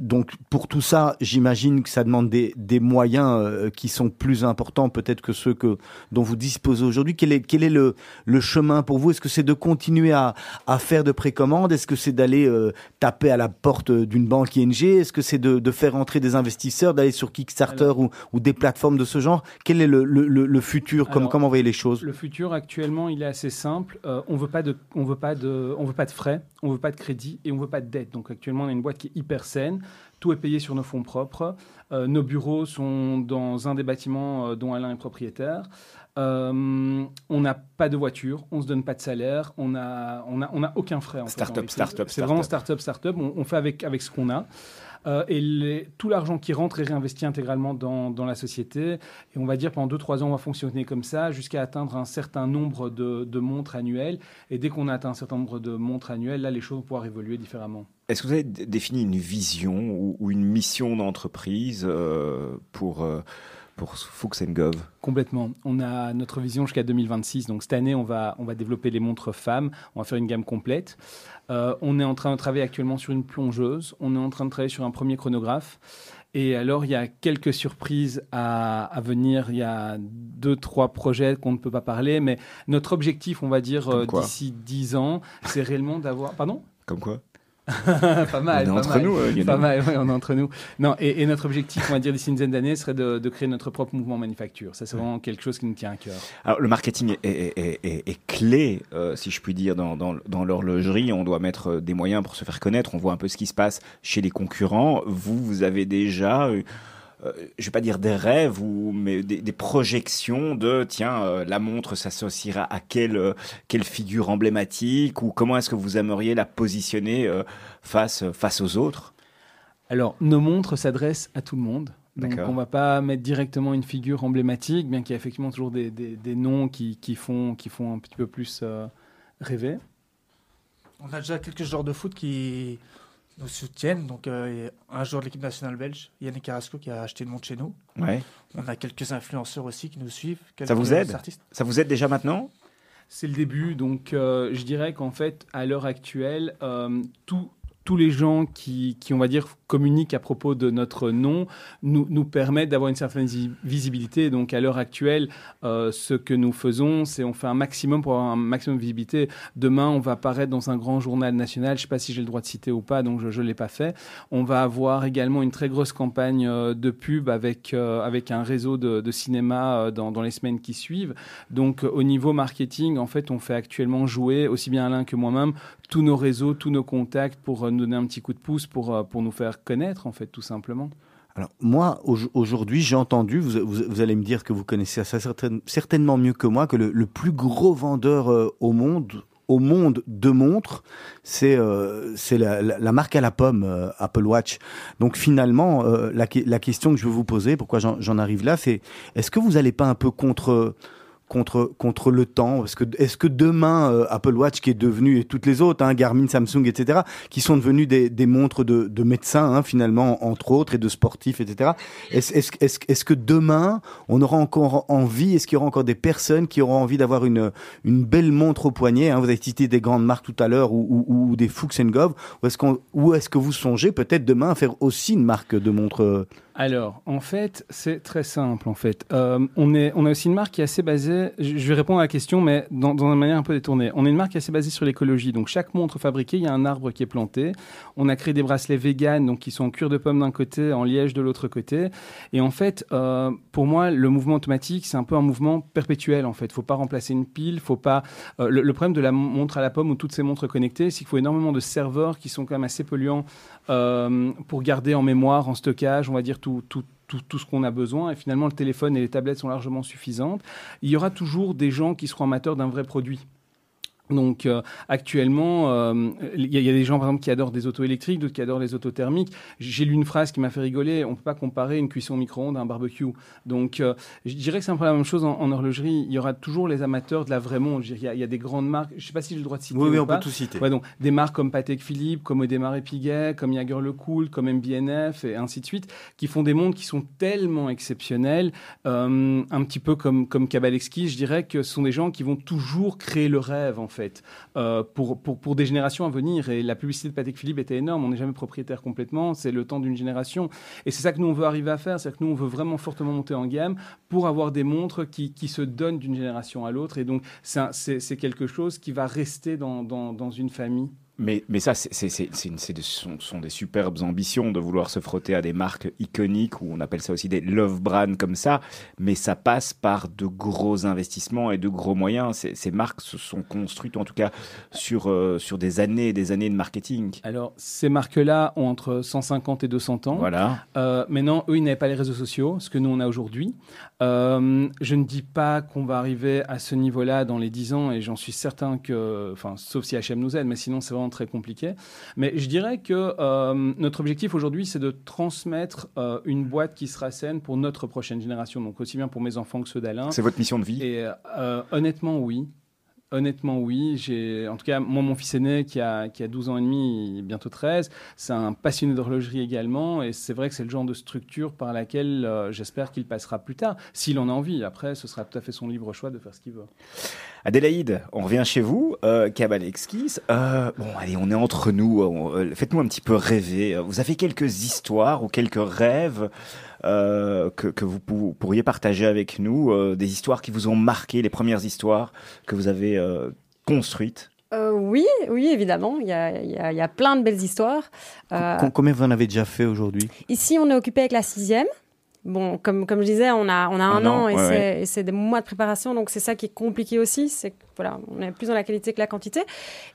donc pour tout ça, j'imagine que ça demande des, des moyens euh, qui sont plus importants peut-être que ceux que dont vous disposez aujourd'hui. Quel est quel est le, le chemin pour vous? Est-ce que c'est de continuer à, à faire de précommandes? Est-ce que c'est d'aller euh, taper à la porte d'une banque ING Est-ce que c'est de, de, faire entrer des investisseurs, d'aller sur Kickstarter ou, ou, des plateformes de ce genre? Quel est le, le, le futur? Comme, Comment voyez les choses? Le futur actuellement, il est assez simple. Euh, on veut pas de on veut pas de on veut pas de frais, on veut pas de crédit et on veut pas de dette. Donc actuellement, on a une boîte qui est hyper saine tout est payé sur nos fonds propres. Euh, nos bureaux sont dans un des bâtiments euh, dont Alain est propriétaire. Euh, on n'a pas de voiture, on se donne pas de salaire, on n'a on a, on a aucun frais. Startup, startup, C'est vraiment startup, startup. On, on fait avec, avec ce qu'on a. Euh, et tout l'argent qui rentre est réinvesti intégralement dans, dans, la société. Et on va dire pendant 2-3 ans, on va fonctionner comme ça jusqu'à atteindre un certain nombre de, montres annuelles. Et dès qu'on a atteint un certain nombre de montres annuelles, là, les choses vont pouvoir évoluer différemment. Est-ce que vous avez défini une vision ou, ou une mission d'entreprise euh, pour... Euh pour Fuchs Gov Complètement. On a notre vision jusqu'à 2026. Donc cette année, on va, on va développer les montres femmes. On va faire une gamme complète. Euh, on est en train de travailler actuellement sur une plongeuse. On est en train de travailler sur un premier chronographe. Et alors, il y a quelques surprises à, à venir. Il y a deux, trois projets qu'on ne peut pas parler. Mais notre objectif, on va dire, euh, d'ici 10 ans, c'est réellement d'avoir... Pardon? Comme quoi? pas mal. On est entre mal. nous. Euh, pas mal, ouais, on est entre nous. Non, et, et, notre objectif, on va dire d'ici une dizaine d'années, serait de, de, créer notre propre mouvement manufacture. Ça, c'est vraiment quelque chose qui nous tient à cœur. Alors, le marketing est, est, est, est clé, euh, si je puis dire, dans, dans, dans l'horlogerie. On doit mettre euh, des moyens pour se faire connaître. On voit un peu ce qui se passe chez les concurrents. Vous, vous avez déjà euh, je vais pas dire des rêves ou mais des, des projections de tiens euh, la montre s'associera à quelle euh, quelle figure emblématique ou comment est-ce que vous aimeriez la positionner face face aux autres? Alors nos montres s'adressent à tout le monde. Donc on va pas mettre directement une figure emblématique, bien qu'il y ait effectivement toujours des, des, des noms qui, qui, font, qui font un petit peu plus euh, rêver. On a déjà quelques joueurs de foot qui, nous soutiennent. Donc, euh, un joueur de l'équipe nationale belge, Yannick Carrasco, qui a acheté une montre chez nous. Ouais. On a quelques influenceurs aussi qui nous suivent. Ça vous aide artistes. Ça vous aide déjà maintenant? C'est le début. Donc, euh, je dirais qu'en fait, à l'heure actuelle, euh, tout, tous les gens qui, on va dire, communiquent à propos de notre nom nous, permettent d'avoir une certaine visibilité. Donc, à l'heure actuelle, euh, ce que nous faisons, c'est on fait un maximum pour avoir un maximum de visibilité. Demain, on va apparaître dans un grand journal national. Je ne sais pas si j'ai le droit de citer ou pas, donc je ne l'ai pas fait. On va avoir également une très grosse campagne euh, de pub avec, euh, avec un réseau de, cinéma dans, dans, les semaines qui suivent. Donc, au niveau marketing, en fait, on fait actuellement jouer, aussi bien Alain que moi-même, tous nos réseaux, tous nos contacts pour nous donner un petit coup de pouce pour, pour nous faire connaître, en fait, tout simplement. Alors moi, aujourd'hui, j'ai entendu, vous, vous, vous, allez me dire que vous connaissez ça certain, certainement mieux que moi, que le, le plus gros vendeur euh, au monde, au monde de montres, c'est euh, la, marque à la pomme, euh, Apple Watch. Donc finalement, euh, la, la, question que je veux vous poser, pourquoi j'en arrive là, c'est est-ce que vous n'allez pas un peu contre contre contre le temps Est-ce que est-ce que demain euh, Apple Watch qui est devenu et toutes les autres, hein, Garmin, Samsung, etc., qui sont devenus des, des montres de, de médecins hein, finalement entre autres et de sportifs, etc. Est-ce est-ce est-ce est que demain on aura encore envie Est-ce qu'il y aura encore des personnes qui auront envie d'avoir une une belle montre au poignet hein, Vous avez cité des grandes marques tout à l'heure ou, des Fuchs Gov. Ou est-ce est-ce que vous songez peut-être demain à faire aussi une marque de montre alors, en fait, c'est très simple. En fait, euh, on est, on a aussi une marque qui est assez basée. Je vais répondre à la question, mais dans, dans une manière un peu détournée. On est une marque qui est assez basée sur l'écologie. Donc, chaque montre fabriquée, il y a un arbre qui est planté. On a créé des bracelets véganes, donc qui sont en cuir de pomme d'un côté, en liège de l'autre côté. Et en fait, euh, pour moi, le mouvement automatique, c'est un peu un mouvement perpétuel. En fait, faut pas remplacer une pile, faut pas. Euh, le, le, problème de la montre à la pomme ou toutes ces montres connectées, c'est qu'il faut énormément de serveurs qui sont quand même assez polluants pour garder en mémoire, en stockage, on va dire tout, tout, tout, tout ce qu'on a besoin. Et finalement, le téléphone et les tablettes sont largement suffisantes. Il y aura toujours des gens qui seront amateurs d'un vrai produit. Donc euh, actuellement, euh, il y, a des gens par exemple qui adorent des autos électriques, d'autres qui adorent les autos thermiques. J'ai lu une phrase qui m'a fait rigoler. On peut pas comparer une cuisson au micro-ondes à un barbecue. Donc euh, je dirais que c'est un peu la même chose en, horlogerie. Il y aura toujours les amateurs de la vraie montre. Il y, a, des grandes marques. Je sais pas si j'ai le droit de citer. Oui, oui on peut tout citer. Ouais, donc des marques comme Patek Philippe, comme Audemars et Piguet, comme Jaeger LeCoultre, comme MBNF et ainsi de suite, qui font des montres qui sont tellement exceptionnelles, un petit peu comme comme Kabalexki. Je dirais que ce sont des gens qui vont toujours créer le rêve en fait. Euh, pour, des générations à venir. Et la publicité de Patek Philippe était énorme. On n'est jamais propriétaire complètement. C'est le temps d'une génération. Et c'est ça que nous, on veut arriver à faire. C'est que nous, on veut vraiment fortement monter en gamme pour avoir des montres qui, se donnent d'une génération à l'autre. Et donc, c'est quelque chose qui va rester dans une famille. Mais, mais ça, c'est, ce sont, sont, des superbes ambitions de vouloir se frotter à des marques iconiques, ou on appelle ça aussi des love brands comme ça, mais ça passe par de gros investissements et de gros moyens. Ces, ces marques se sont construites, en tout cas, sur, euh, sur des années et des années de marketing. Alors, ces marques-là ont entre 150 et 200 ans. Voilà. Euh, maintenant, eux, ils n'avaient pas les réseaux sociaux, ce que nous, on a aujourd'hui. Euh, je ne dis pas qu'on va arriver à ce niveau-là dans les 10 ans, et j'en suis certain que, enfin, sauf si HM nous aide, mais sinon, c'est vraiment très compliqué. Mais je dirais que euh, notre objectif aujourd'hui, c'est de transmettre euh, une boîte qui sera saine pour notre prochaine génération, donc aussi bien pour mes enfants que ceux d'Alain. C'est votre mission de vie? Et honnêtement, oui. Honnêtement, oui. J'ai, en tout cas, moi, mon fils aîné, qui a, qui a 12 ans et demi, bientôt 13, c'est un passionné d'horlogerie également. Et c'est vrai que c'est le genre de structure par laquelle j'espère qu'il passera plus tard, s'il en a envie. Après, ce sera tout à fait son libre choix de faire ce qu'il veut. Adélaïde, on revient chez vous, euh, Euh, bon, allez, on est entre nous. Euh, faites-nous un petit peu rêver. Vous avez quelques histoires ou quelques rêves euh, que, que, vous pourriez partager avec nous, euh, des histoires qui vous ont marqué, les premières histoires que vous avez construites? Oui, oui, évidemment. Il y, a, il, y a, il y a, plein de belles histoires. Combien vous en avez déjà fait aujourd'hui? Ici, on est occupé avec la sixième. Bon, comme, comme je disais, on a, on a un, an, et c'est des mois de préparation, donc c'est ça qui est compliqué aussi. C'est voilà, on est plus dans la qualité que la quantité.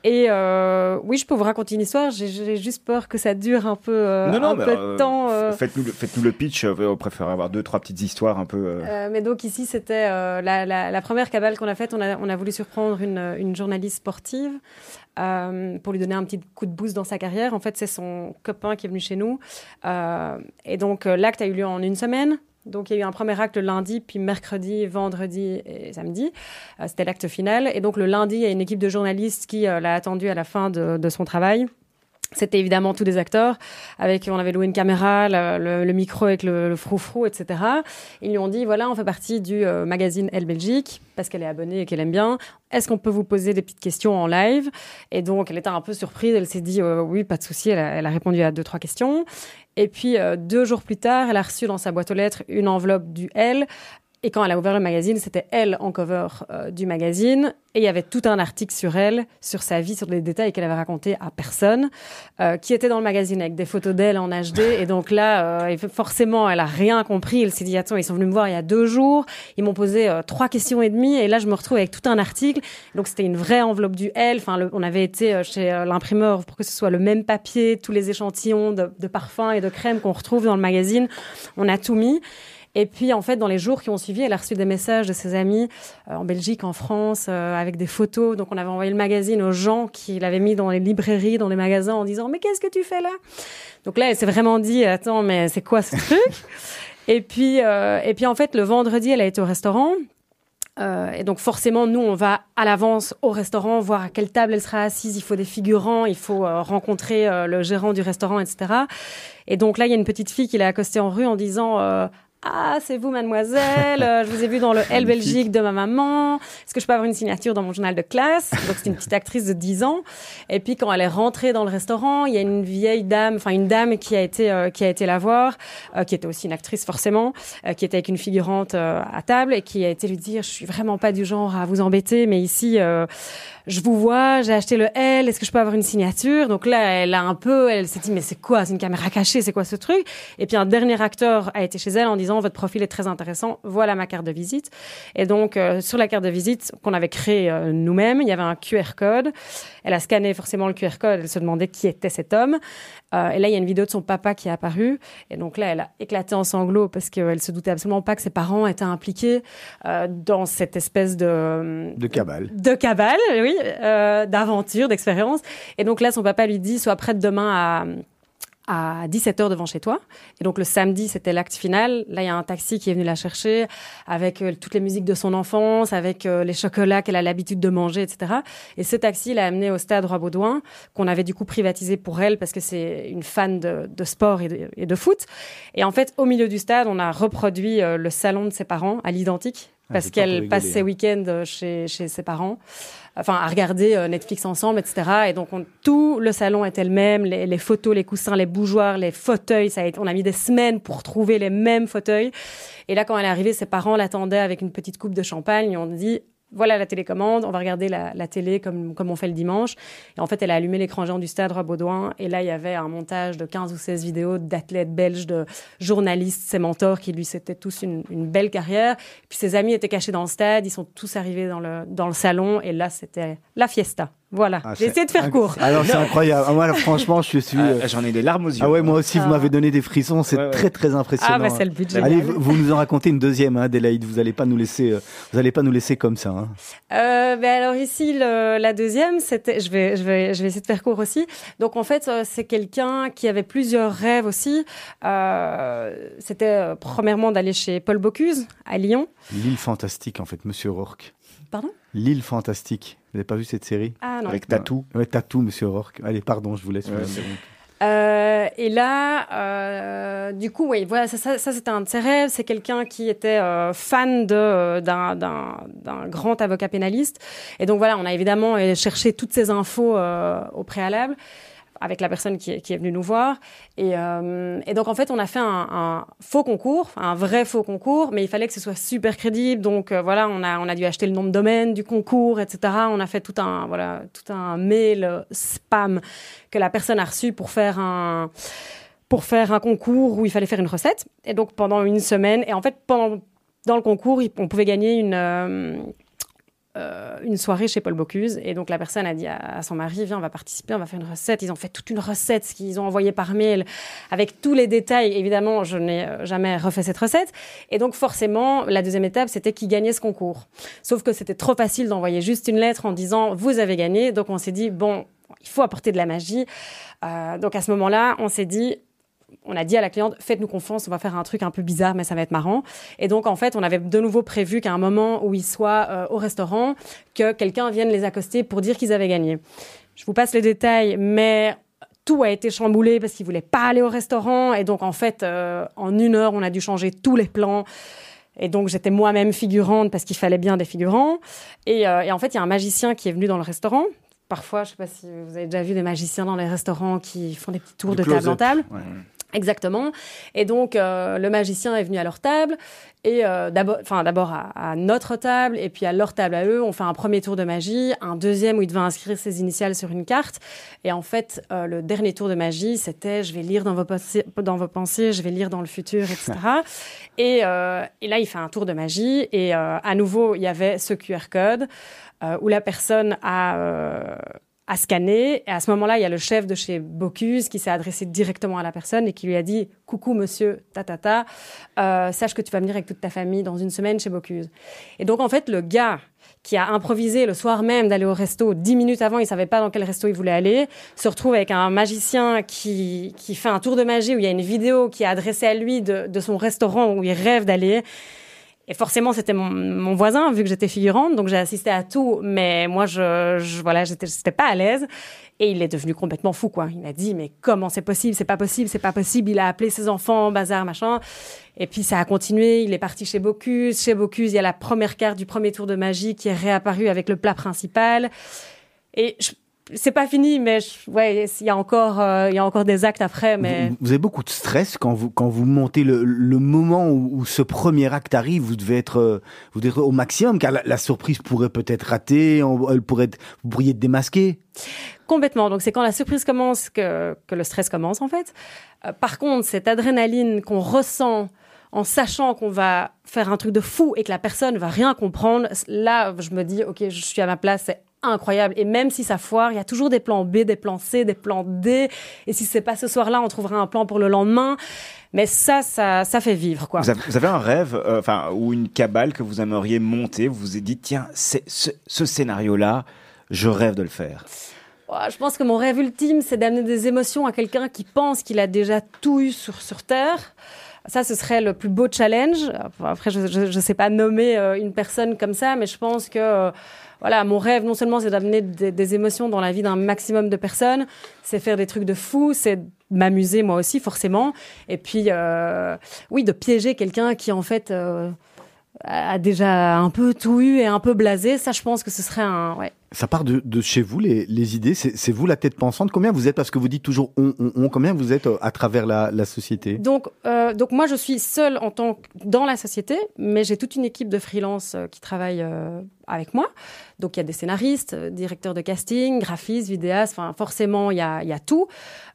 Et euh, oui, je peux vous raconter une histoire. J'ai juste peur que ça dure un peu, euh, un peu de temps. Euh. Faites-nous le, faites le pitch. On préfère avoir deux, trois petites histoires un peu. mais donc ici, c'était la, la, la, première cabale qu'on a faite. On a, on a voulu surprendre une, une journaliste sportive pour lui donner un petit coup de boost dans sa carrière. En fait, c'est son copain qui est venu chez nous. et donc l'acte a eu lieu en une semaine. Donc il y a eu un premier acte le lundi, puis mercredi, vendredi et samedi. Euh, c'était l'acte final. Et donc le lundi, il y a une équipe de journalistes qui euh, l'a attendu à la fin de, son travail. C'était évidemment tous des acteurs. Avec, on avait loué une caméra, le, micro avec le, le froufrou, etc. Ils lui ont dit voilà, on fait partie du euh, magazine Elle Belgique parce qu'elle est abonnée et qu'elle aime bien. Est-ce qu'on peut vous poser des petites questions en live? Et donc, elle était un peu surprise. Elle s'est dit oui, pas de souci. Elle, elle, a répondu à deux trois questions. Et puis euh, deux jours plus tard, elle a reçu dans sa boîte aux lettres une enveloppe du Elle et quand elle a ouvert le magazine, c'était elle en cover euh, du magazine. Et il y avait tout un article sur elle, sur sa vie, sur des détails qu'elle avait racontés à personne, euh, qui était dans le magazine avec des photos d'elle en HD. Et donc là, euh, forcément, elle a rien compris. Elle s'est dit, attends, ils sont venus me voir il y a deux jours. Ils m'ont posé euh, trois questions et demie. Et là, je me retrouve avec tout un article. Donc c'était une vraie enveloppe du elle. Enfin, on avait été euh, chez l'imprimeur pour que ce soit le même papier, tous les échantillons de, de parfums et de crèmes qu'on retrouve dans le magazine. On a tout mis. Et puis, en fait, dans les jours qui ont suivi, elle a reçu des messages de ses amis euh, en Belgique, en France, euh, avec des photos. Donc, on avait envoyé le magazine aux gens qui l'avaient mis dans les librairies, dans les magasins, en disant Mais qu'est-ce que tu fais là? Donc là, elle s'est vraiment dit Attends, mais c'est quoi ce truc? Et puis, euh, et puis, en fait, le vendredi, elle a été au restaurant. Euh, et donc forcément, nous, on va à l'avance au restaurant, voir à quelle table elle sera assise. Il faut des figurants, il faut euh, rencontrer euh, le gérant du restaurant, etc. Et donc là, il y a une petite fille qui l'a accostée en rue en disant ah, c'est vous, mademoiselle. Euh, je vous ai vu dans le L Belgique de ma maman. Est-ce que je peux avoir une signature dans mon journal de classe? Donc, c'est une petite actrice de 10 ans. Et puis, quand elle est rentrée dans le restaurant, il y a une vieille dame, enfin, une dame qui a été, euh, qui a été la voir, euh, qui était aussi une actrice, forcément, qui était avec une figurante à table et qui a été lui dire, je suis vraiment pas du genre à vous embêter, mais ici, je vous vois, j'ai acheté le L, est-ce que je peux avoir une signature? Donc là, elle a un peu, elle s'est dit, mais c'est quoi? C'est une caméra cachée, c'est quoi ce truc? Et puis un dernier acteur a été chez elle en disant, votre profil est très intéressant, voilà ma carte de visite. Et donc, euh, sur la carte de visite qu'on avait créée euh, nous-mêmes, il y avait un QR code. Elle a scanné forcément le QR code, elle se demandait qui était cet homme. Euh, et là, il y a une vidéo de son papa qui est apparue. Et donc là, elle a éclaté en sanglots parce qu'elle se doutait absolument pas que ses parents étaient impliqués euh, dans cette espèce de... De cabale. De cabale, oui, euh, d'aventure, d'expérience. Et donc là, son papa lui dit, sois prête demain à à 17h devant chez toi. Et donc le samedi, c'était l'acte final. Là, il y a un taxi qui est venu la chercher avec euh, toutes les musiques de son enfance, avec euh, les chocolats qu'elle a l'habitude de manger, etc. Et ce taxi l'a amenée au stade Roi-Baudouin, qu'on avait du coup privatisé pour elle parce que c'est une fan de, de sport et de, et de, foot. Et en fait, au milieu du stade, on a reproduit euh, le salon de ses parents à l'identique ah, parce qu'elle passe ses week-ends chez, chez ses parents enfin à regarder euh, Netflix ensemble, etc. Et donc tout le salon était le même, les, les, photos, les coussins, les bougeoirs, les fauteuils. Ça a été, on a mis des semaines pour trouver les mêmes fauteuils. Et là, quand elle est arrivée, ses parents l'attendaient avec une petite coupe de champagne. Ils ont dit voilà la télécommande, on va regarder la, télé comme, comme on fait le dimanche. Et en fait, elle a allumé l'écran géant du stade Roi-Baudouin. Et là, il y avait un montage de 15 ou 16 vidéos d'athlètes belges, de journalistes, ses mentors, qui lui, c'était tous une, une, belle carrière. Puis ses amis étaient cachés dans le stade, ils sont tous arrivés dans le, dans le salon. Et là, c'était la fiesta. Voilà, ah, j'ai essayé de faire court. Alors c'est incroyable. Ah, moi, franchement, je suis. Ah, J'en ai des larmes aux yeux. Ah ouais, moi aussi, vous ah. m'avez donné des frissons. C'est ouais, ouais. très très impressionnant. Ah bah c'est le but. Allez, vous, vous, nous en racontez une deuxième, hein, Adélaïde. Vous n'allez pas nous laisser, euh, vous allez pas nous laisser comme ça. Hein. Euh, ben alors ici, le, la deuxième, c'était, je vais, je vais, je vais essayer de faire court aussi. Donc en fait, euh, c'est quelqu'un qui avait plusieurs rêves aussi. Euh, c'était euh, premièrement d'aller chez Paul Bocuse à Lyon. L'île fantastique, en fait, Monsieur Rourke. Pardon? L'île fantastique. Vous n'avez pas vu cette série ah, non. Avec Tatou Ouais, Tatou, Monsieur Rourke. Allez, pardon, je vous laisse. Ouais, euh, et là, euh, du coup, oui, voilà, ça, ça, ça c'était un de ses rêves. C'est quelqu'un qui était euh, fan de d'un d'un grand avocat pénaliste. Et donc voilà, on a évidemment cherché toutes ces infos euh, au préalable avec la personne qui est, venue nous voir. Et, euh, et, donc, en fait, on a fait un, faux concours, un vrai faux concours, mais il fallait que ce soit super crédible. Donc, euh, voilà, on a, dû acheter le nom de domaine du concours, etc. On a fait tout un, mail spam que la personne a reçu pour faire un concours où il fallait faire une recette. Et donc, pendant une semaine, et en fait, dans le concours, on pouvait gagner une... Euh, une soirée chez Paul Bocuse. Et donc la personne a dit à, son mari viens on va participer on va faire une recette. Ils ont fait toute une recette ce qu'ils ont envoyé par mail avec tous les détails. Évidemment je n'ai euh, jamais refait cette recette. Et donc forcément la deuxième étape c'était qui gagnait ce concours. Sauf que c'était trop facile d'envoyer juste une lettre en disant vous avez gagné. Donc on s'est dit bon il faut apporter de la magie. Euh, donc à ce moment là on s'est dit on a dit à la cliente, faites-nous confiance, on va faire un truc un peu bizarre, mais ça va être marrant. Et donc, en fait, on avait de nouveau prévu qu'à un moment où ils soient euh, au restaurant, que quelqu'un vienne les accoster pour dire qu'ils avaient gagné. Je vous passe les détails, mais tout a été chamboulé parce qu'ils voulaient pas aller au restaurant. Et donc, en fait, euh, en une heure, on a dû changer tous les plans. Et donc, j'étais moi-même figurante parce qu'il fallait bien des figurants. Et, euh, et en fait, il y a un magicien qui est venu dans le restaurant. Parfois, je sais pas si vous avez déjà vu des magiciens dans les restaurants qui font des petits tours du de table en table. Ouais. Exactement. Et donc euh, le magicien est venu à leur table et euh, d'abord, enfin d'abord à, à, notre table et puis à leur table à eux, on fait un premier tour de magie, un deuxième où il devait inscrire ses initiales sur une carte. Et en fait, euh, le dernier tour de magie, c'était je vais lire dans vos pensées, dans vos pensées, je vais lire dans le futur, etc. et, euh, et là, il fait un tour de magie et euh, à nouveau, il y avait ce QR code où la personne a à scanner. Et à ce moment-là, il y a le chef de chez Bocuse qui s'est adressé directement à la personne et qui lui a dit Coucou, monsieur, tatata, euh, sache que tu vas venir avec toute ta famille dans une semaine chez Bocuse. Et donc, en fait, le gars qui a improvisé le soir même d'aller au resto, dix minutes avant, il savait pas dans quel resto il voulait aller, se retrouve avec un magicien qui, qui fait un tour de magie où il y a une vidéo qui est adressée à lui de, de son restaurant où il rêve d'aller. Et forcément, c'était mon, mon, voisin, vu que j'étais figurante, donc j'ai assisté à tout. Mais moi, je, je voilà, j'étais pas à l'aise. Et il est devenu complètement fou, quoi. Il m'a dit, mais comment c'est possible? C'est pas possible, c'est pas possible. Il a appelé ses enfants, bazar, machin. Et puis ça a continué. Il est parti chez Bocuse. Chez Bocuse, il y a la première carte du premier tour de magie qui est réapparue avec le plat principal. Et je, c'est pas fini, mais ouais, il y a encore, euh, il y a encore des actes après. Mais vous, avez beaucoup de stress quand vous quand vous montez le, le moment où, ce premier acte arrive. Vous devez être, euh, vous devez être au maximum, car la, surprise pourrait peut-être rater. Elle pourrait, être, vous pourriez être démasqué. Complètement. Donc c'est quand la surprise commence que que le stress commence en fait. Euh, par contre, cette adrénaline qu'on ressent en sachant qu'on va faire un truc de fou et que la personne va rien comprendre, là, je me dis, ok, je suis à ma place, c'est incroyable. Et même si ça foire, il y a toujours des plans B, des plans C, des plans D. Et si c'est pas ce soir-là, on trouvera un plan pour le lendemain. Mais ça, ça, ça fait vivre, quoi. Vous avez, un rêve, euh, enfin, ou une cabale que vous aimeriez monter. Vous vous êtes dit, tiens, ce, ce scénario-là, je rêve de le faire. Je pense que mon rêve ultime, c'est d'amener des émotions à quelqu'un qui pense qu'il a déjà tout eu sur, sur Terre. Ça, ce serait le plus beau challenge. Après, je ne sais pas nommer euh, une personne comme ça, mais je pense que euh, voilà, mon rêve, non seulement c'est d'amener des, émotions dans la vie d'un maximum de personnes, c'est faire des trucs de fou, c'est m'amuser moi aussi forcément, et puis euh, oui, de piéger quelqu'un qui en fait euh, a déjà un peu tout eu et un peu blasé. Ça, je pense que ce serait un ouais, ça part de, de, chez vous, les, les idées C'est vous la tête pensante Combien vous êtes Parce que vous dites toujours on, on, on. Combien vous êtes euh, à travers la, la société? Donc, euh, donc, moi, je suis seule en tant dans la société, mais j'ai toute une équipe de freelance euh, qui travaille euh, avec moi. Donc, il y a des scénaristes, directeurs de casting, graphistes, vidéastes. Enfin, forcément, il y a, tout.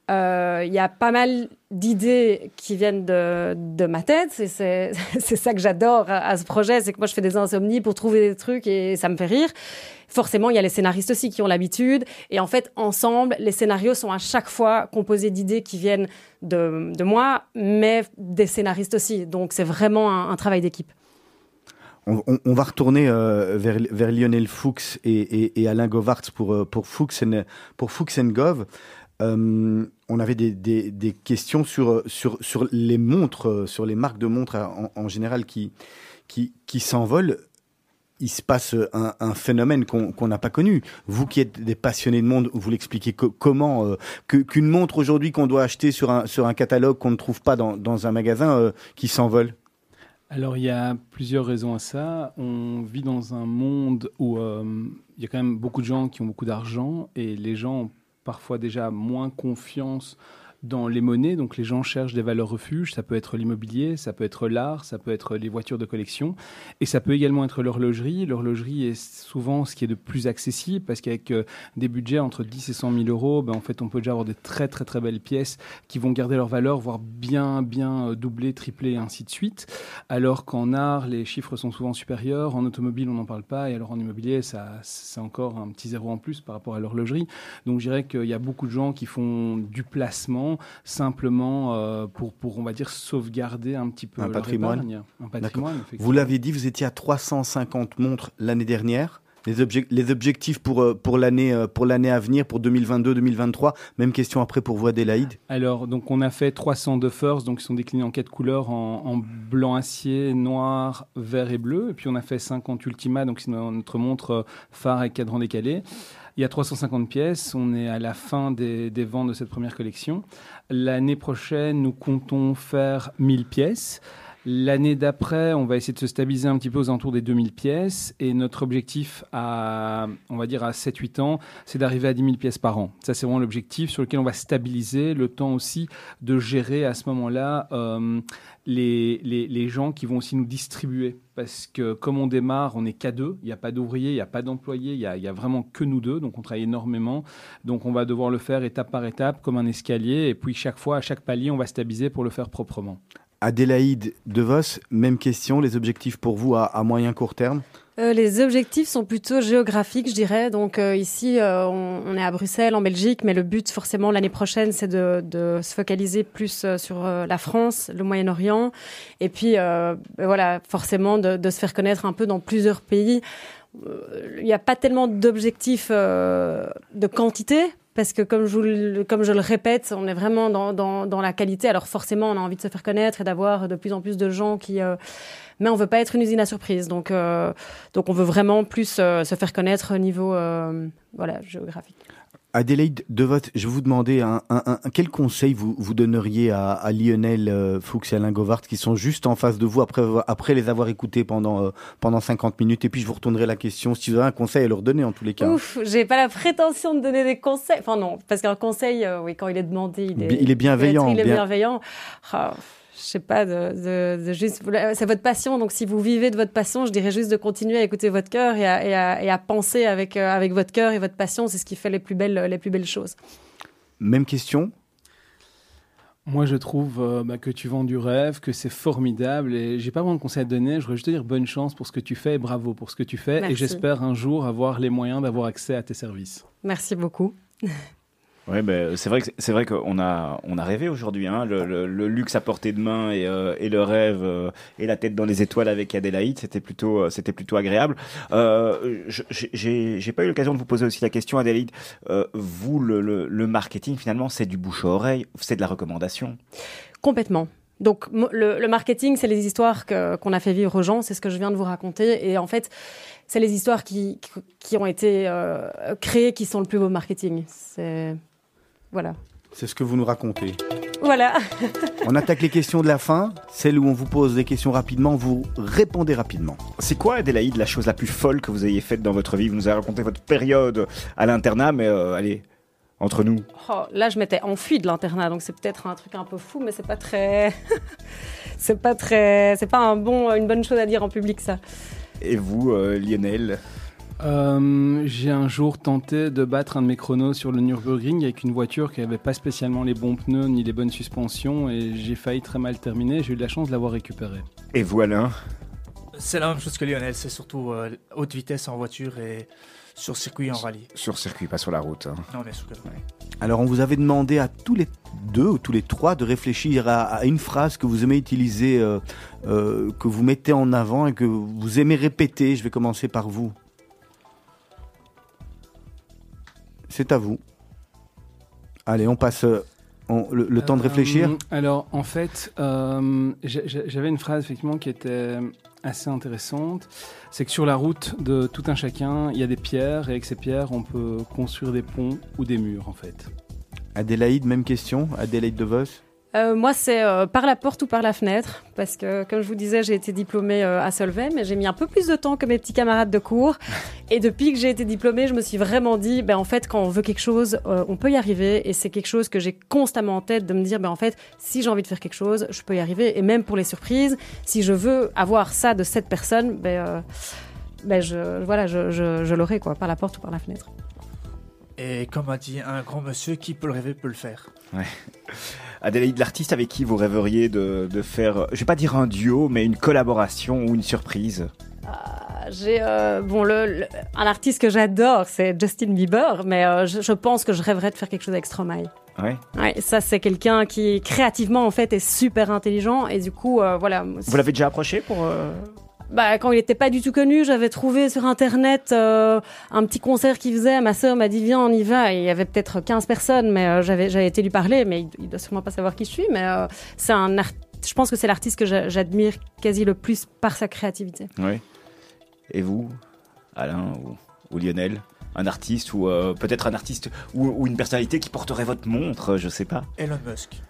Il y a pas mal d'idées qui viennent de, de ma tête. C'est ça que j'adore à, à, ce projet. C'est que moi, je fais des insomnies pour trouver des trucs et ça me fait rire forcément, il y a les scénaristes aussi qui ont l'habitude. Et en fait, ensemble, les scénarios sont à chaque fois composés d'idées qui viennent de, de, moi, mais des scénaristes aussi. Donc, c'est vraiment un, travail d'équipe. On, va retourner euh, vers, Lionel Fuchs et, Alain Govartz pour, euh, pour, Fuchs, and, pour Gov. Euh, on avait des, questions sur, les montres, sur les marques de montres en, général qui, s'envolent il se passe un, phénomène qu'on n'a pas connu. Vous qui êtes des passionnés de monde, vous l'expliquez comment qu'une montre aujourd'hui qu'on doit acheter sur un, catalogue qu'on ne trouve pas dans, un magasin qui s'envole? Alors il y a plusieurs raisons à ça. On vit dans un monde où euh, il y a quand même beaucoup de gens qui ont beaucoup d'argent et les gens ont parfois déjà moins confiance dans les monnaies. Donc les gens cherchent des valeurs refuges. Ça peut être l'immobilier, ça peut être l'art, ça peut être les voitures de collection. Et ça peut également être l'horlogerie. L'horlogerie est souvent ce qui est de plus accessible parce qu'avec euh, des budgets entre 10 et 100 000 euros, ben, en fait, on peut déjà avoir de très très très belles pièces qui vont garder leur valeur, voire bien bien euh, doubler, tripler et ainsi de suite. Alors qu'en art, les chiffres sont souvent supérieurs. En automobile, on n'en parle pas. Et alors en immobilier, ça c'est encore un petit zéro en plus par rapport à l'horlogerie. Donc je dirais qu'il y a beaucoup de gens qui font du placement simplement euh, pour, pour, on va dire, sauvegarder un petit peu un patrimoine. un patrimoine vous l'avez dit, vous étiez à 350 montres l'année dernière. Les, les, objectifs pour, euh, pour l'année euh, pour l'année à venir, pour 2022-2023. Même question après pour vous, Adélaïde. Alors, donc on a fait 300 Duffers, donc ils sont déclinés en quatre couleurs, en, blanc acier, noir, vert et bleu. Et puis on a fait 50 Ultima, donc c'est notre montre phare et cadran décalé. Il y a 350 pièces. On est à la fin des, ventes de cette première collection. L'année prochaine, nous comptons faire 1000 pièces. L'année d'après, on va essayer de se stabiliser un petit peu aux alentours des 2000 pièces. Et notre objectif, à, on va dire à 7-8 ans, c'est d'arriver à 10 000 pièces par an. Ça, c'est vraiment l'objectif sur lequel on va stabiliser le temps aussi de gérer à ce moment-là euh, les, les, les, gens qui vont aussi nous distribuer. Parce que comme on démarre, on n'est qu'à deux. Il n'y a pas d'ouvriers, il n'y a pas d'employés, il n'y a, a, vraiment que nous deux. Donc on travaille énormément. Donc on va devoir le faire étape par étape, comme un escalier. Et puis chaque fois, à chaque palier, on va stabiliser pour le faire proprement. Adélaïde Devos, même question, les objectifs pour vous à, moyen court terme euh, les objectifs sont plutôt géographiques, je dirais. Donc euh, ici, euh, on, est à Bruxelles, en Belgique, mais le but forcément l'année prochaine, c'est de, se focaliser plus sur la France, le Moyen-Orient, et puis ben voilà, forcément de, de, se faire connaître un peu dans plusieurs pays. Il n'y a pas tellement d'objectifs de quantité, parce que comme je, comme je le répète, on est vraiment dans, dans, dans, la qualité. Alors forcément, on a envie de se faire connaître et d'avoir de plus en plus de gens qui... Euh, mais on veut pas être une usine à surprise. Donc, euh, donc on veut vraiment plus euh, se faire connaître au niveau voilà, géographique. Adélaïde Devote, je vais vous demander un, un, un- quel conseil vous, vous donneriez à, à Lionel euh, Fuchs et Alain Govart qui sont juste en face de vous après, après les avoir écoutés pendant, euh, pendant 50 minutes et puis je vous retournerai la question si vous avez un conseil à leur donner en tous les cas. Ouf, j'ai pas la prétention de donner des conseils. Enfin non, parce qu'un conseil, euh, oui, quand il est demandé, il est, Bi- il est bienveillant, Il est bien- bienveillant. Ah, je sais pas, de, de, de juste, c'est votre passion. Donc si vous vivez de votre passion, je dirais juste de continuer à écouter votre cœur et à, et à, et à penser avec, euh, avec votre cœur et votre passion. C'est ce qui fait les plus belles, les plus belles choses. Même question? Moi, je trouve euh, bah, que tu vends du rêve, que c'est formidable. Et j'ai pas vraiment de conseils à te donner. Je voudrais juste te dire bonne chance pour ce que tu fais et bravo pour ce que tu fais. Merci. Et j'espère un jour avoir les moyens d'avoir accès à tes services. Merci beaucoup. Ouais, ben, c'est vrai qu'on a on a rêvé aujourd'hui, hein, le, luxe à portée de main et, euh, le rêve euh, et la tête dans les étoiles avec Adélaïde, c'était plutôt euh, c'était plutôt agréable. Euh, j'ai- pas eu l'occasion de vous poser aussi la question, Adélaïde. Vous, le, le, marketing finalement, c'est du bouche à oreille, c'est de la recommandation. Complètement. Donc le, marketing, c'est les histoires qu'on a fait vivre aux gens, c'est ce que je viens de vous raconter. Et en fait, c'est les histoires qui, qui- ont été créées qui sont le plus beau marketing. Voilà. C'est ce que vous nous racontez. Voilà. On attaque les questions de la fin, celles où on vous pose des questions rapidement, vous répondez rapidement. C'est quoi, Adélaïde, la chose la plus folle que vous ayez faite dans votre vie? Vous nous avez raconté votre période à l'internat, mais euh, allez, entre nous. Oh, là, je m'étais enfuie de l'internat, donc c'est peut-être un truc un peu fou, mais c'est pas très, c'est pas très, c'est pas un bon, une bonne chose à dire en public, ça. Et vous, euh, Lionel? Euh, j'ai un jour tenté de battre un de mes chronos sur le Nürburgring avec une voiture qui n'avait pas spécialement les bons pneus ni les bonnes suspensions et j'ai failli très mal terminer. J'ai eu de la chance de l'avoir récupéré. Et Alain? C'est la même chose que Lionel, c'est surtout euh, haute vitesse en voiture et sur circuit en rallye. Sur circuit, pas sur la route. hein. Non, bien sûr que non. Alors on vous avait demandé à tous les deux ou tous les trois de réfléchir à, à une phrase que vous aimez utiliser, euh, euh, que vous mettez en avant et que vous aimez répéter. Je vais commencer par vous. C'est à vous. Allez, on passe euh, on- le, le temps de réfléchir. Euh, alors, en fait, euh, j'avais une phrase effectivement qui était assez intéressante. C'est que sur la route de tout un chacun, il y a des pierres et avec ces pierres, on peut construire des ponts ou des murs, en fait. Adélaïde, même question. Adélaïde De Vos. Euh, moi, c'est euh, par la porte ou par la fenêtre, parce que, comme je vous disais, j'ai été diplômée euh, à Solvay, mais j'ai mis un peu plus de temps que mes petits camarades de cours. Et depuis que j'ai été diplômée, je me suis vraiment dit, ben, en fait, quand on veut quelque chose, euh, on peut y arriver. Et c'est quelque chose que j'ai constamment en tête de me dire, ben, en fait, si j'ai envie de faire quelque chose, je peux y arriver. Et même pour les surprises, si je veux avoir ça de cette personne, ben, euh, ben, je, voilà, je, je, je l'aurai, quoi, par la porte ou par la fenêtre. Et comme a dit un grand monsieur, qui peut le rêver peut le faire. Adélaïde, l'artiste avec qui vous rêveriez de, de faire, je vais pas dire un duo, mais une collaboration ou une surprise? Ah, J'ai euh, bon le, le- un artiste que j'adore, c'est Justin Bieber, mais euh, je, je pense que je rêverais de faire quelque chose avec Stromae. Ouais. Ouais, ça c'est quelqu'un qui créativement en fait est super intelligent et du coup euh, voilà. Vous l'avez déjà approché pour euh, Bah, quand il n'était pas du tout connu, j'avais trouvé sur internet euh, un petit concert qu'il faisait. Ma sœur m'a dit viens on y va. Et il y avait peut-être 15 personnes, mais euh, j'avais j'avais été lui parler, mais il, il doit sûrement pas savoir qui je suis. Mais euh, c'est un art- je pense que c'est l'artiste que j'a- j'admire quasi le plus par sa créativité. Ouais. Et vous, Alain ou, ou Lionel Un artiste ou euh, peut-être un artiste ou, ou une personnalité qui porterait votre montre, je sais pas. Elon Musk.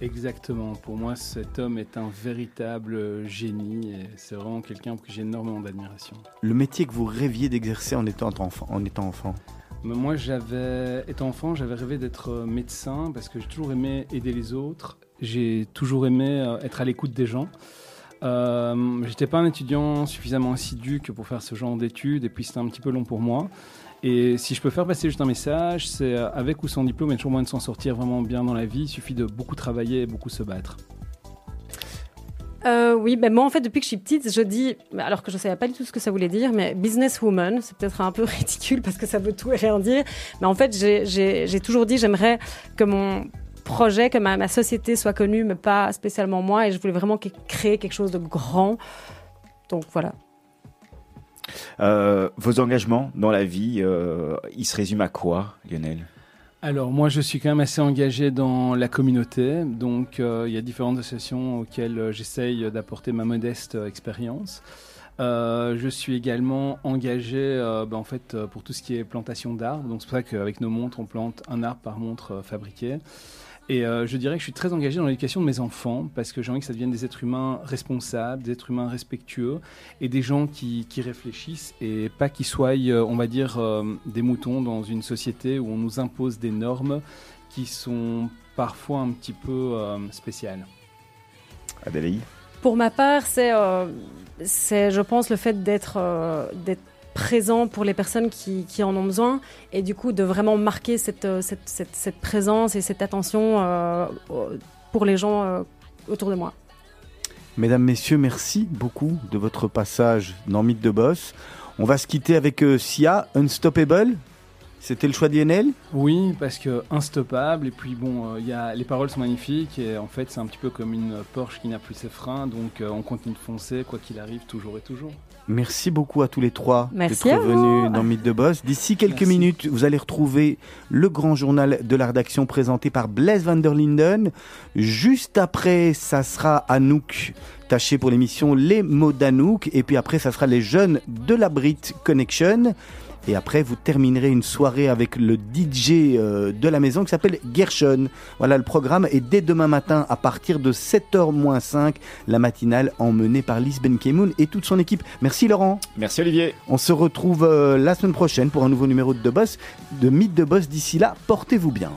Exactement. Pour moi, cet homme est un véritable génie et c'est vraiment quelqu'un pour qui j'ai énormément d'admiration. Le métier que vous rêviez d'exercer en étant enfant. En étant enfant? Moi, j'avais, étant enfant, j'avais rêvé d'être euh, médecin parce que j'ai toujours aimé aider les autres. J'ai toujours aimé euh, être à l'écoute des gens. Euh, J'étais pas un étudiant suffisamment assidu que pour faire ce genre d'études et puis c'était un petit peu long pour moi. Et si je peux faire passer juste un message, c'est euh, avec ou sans diplôme, il y a toujours moyen de s'en sortir vraiment bien dans la vie. Il suffit de beaucoup travailler et beaucoup se battre. Euh, oui, ben moi en fait depuis que je suis petite, je dis, alors que je savais pas du tout ce que ça voulait dire, mais businesswoman, c'est peut-être un peu ridicule parce que ça veut tout et rien dire, mais en fait j'ai- toujours dit j'aimerais que mon projet, que ma, société soit connue, mais pas spécialement moi, et je voulais vraiment créer quelque chose de grand. Donc voilà. Euh, vos engagements dans la vie, euh, ils se résument à quoi, Lionel? Alors moi je suis quand même assez engagé dans la communauté, donc euh, il y a différentes associations auxquelles j'essaye d'apporter ma modeste expérience. je suis également engagé bah, en fait, pour tout ce qui est plantation d'arbres. Donc c'est pour ça qu'avec nos montres, on plante un arbre par montre fabriquée. Et euh, je dirais que je suis très engagé dans l'éducation de mes enfants parce que j'ai envie que ça devienne des êtres humains responsables, des êtres humains respectueux et des gens qui, qui réfléchissent et pas qu'ils soient, euh, on va dire, euh, des moutons dans une société où on nous impose des normes qui sont parfois un petit peu spéciales. Adélie Pour ma part, c'est, c'est, je pense, le fait d'être, d'être présent pour les personnes qui, qui, en ont besoin et du coup de vraiment marquer cette, euh, cette, cette, cette présence et cette attention euh, pour les gens euh, autour de moi. Mesdames, Messieurs, merci beaucoup de votre passage dans Mythe de Boss. On va se quitter avec Sia, Unstoppable. C'était le choix d'INL Oui, parce que instoppable, et puis bon, il y a, les paroles sont magnifiques, et en fait c'est un petit peu comme une Porsche qui n'a plus ses freins, donc on continue de foncer, quoi qu'il arrive, toujours et toujours. Merci beaucoup à tous les trois d'être venus dans Mythe de Boss. D'ici quelques minutes, vous allez retrouver le grand journal de la rédaction présenté par Blaise van der Linden. Juste après, ça sera Anouk Taché pour l'émission Les mots d'Anouk. Et puis après, ça sera les jeunes de la Brit Connection. Et après, vous terminerez une soirée avec le DJ euh, de la maison qui s'appelle Gershon. Voilà, le programme est dès demain matin à partir de 7h 5, la matinale emmenée par Lise Benkemoun et toute son équipe. Merci Laurent. Merci Olivier. On se retrouve euh, la semaine prochaine pour un nouveau numéro de The Boss, de Mythe de Boss. D'ici là, portez-vous bien.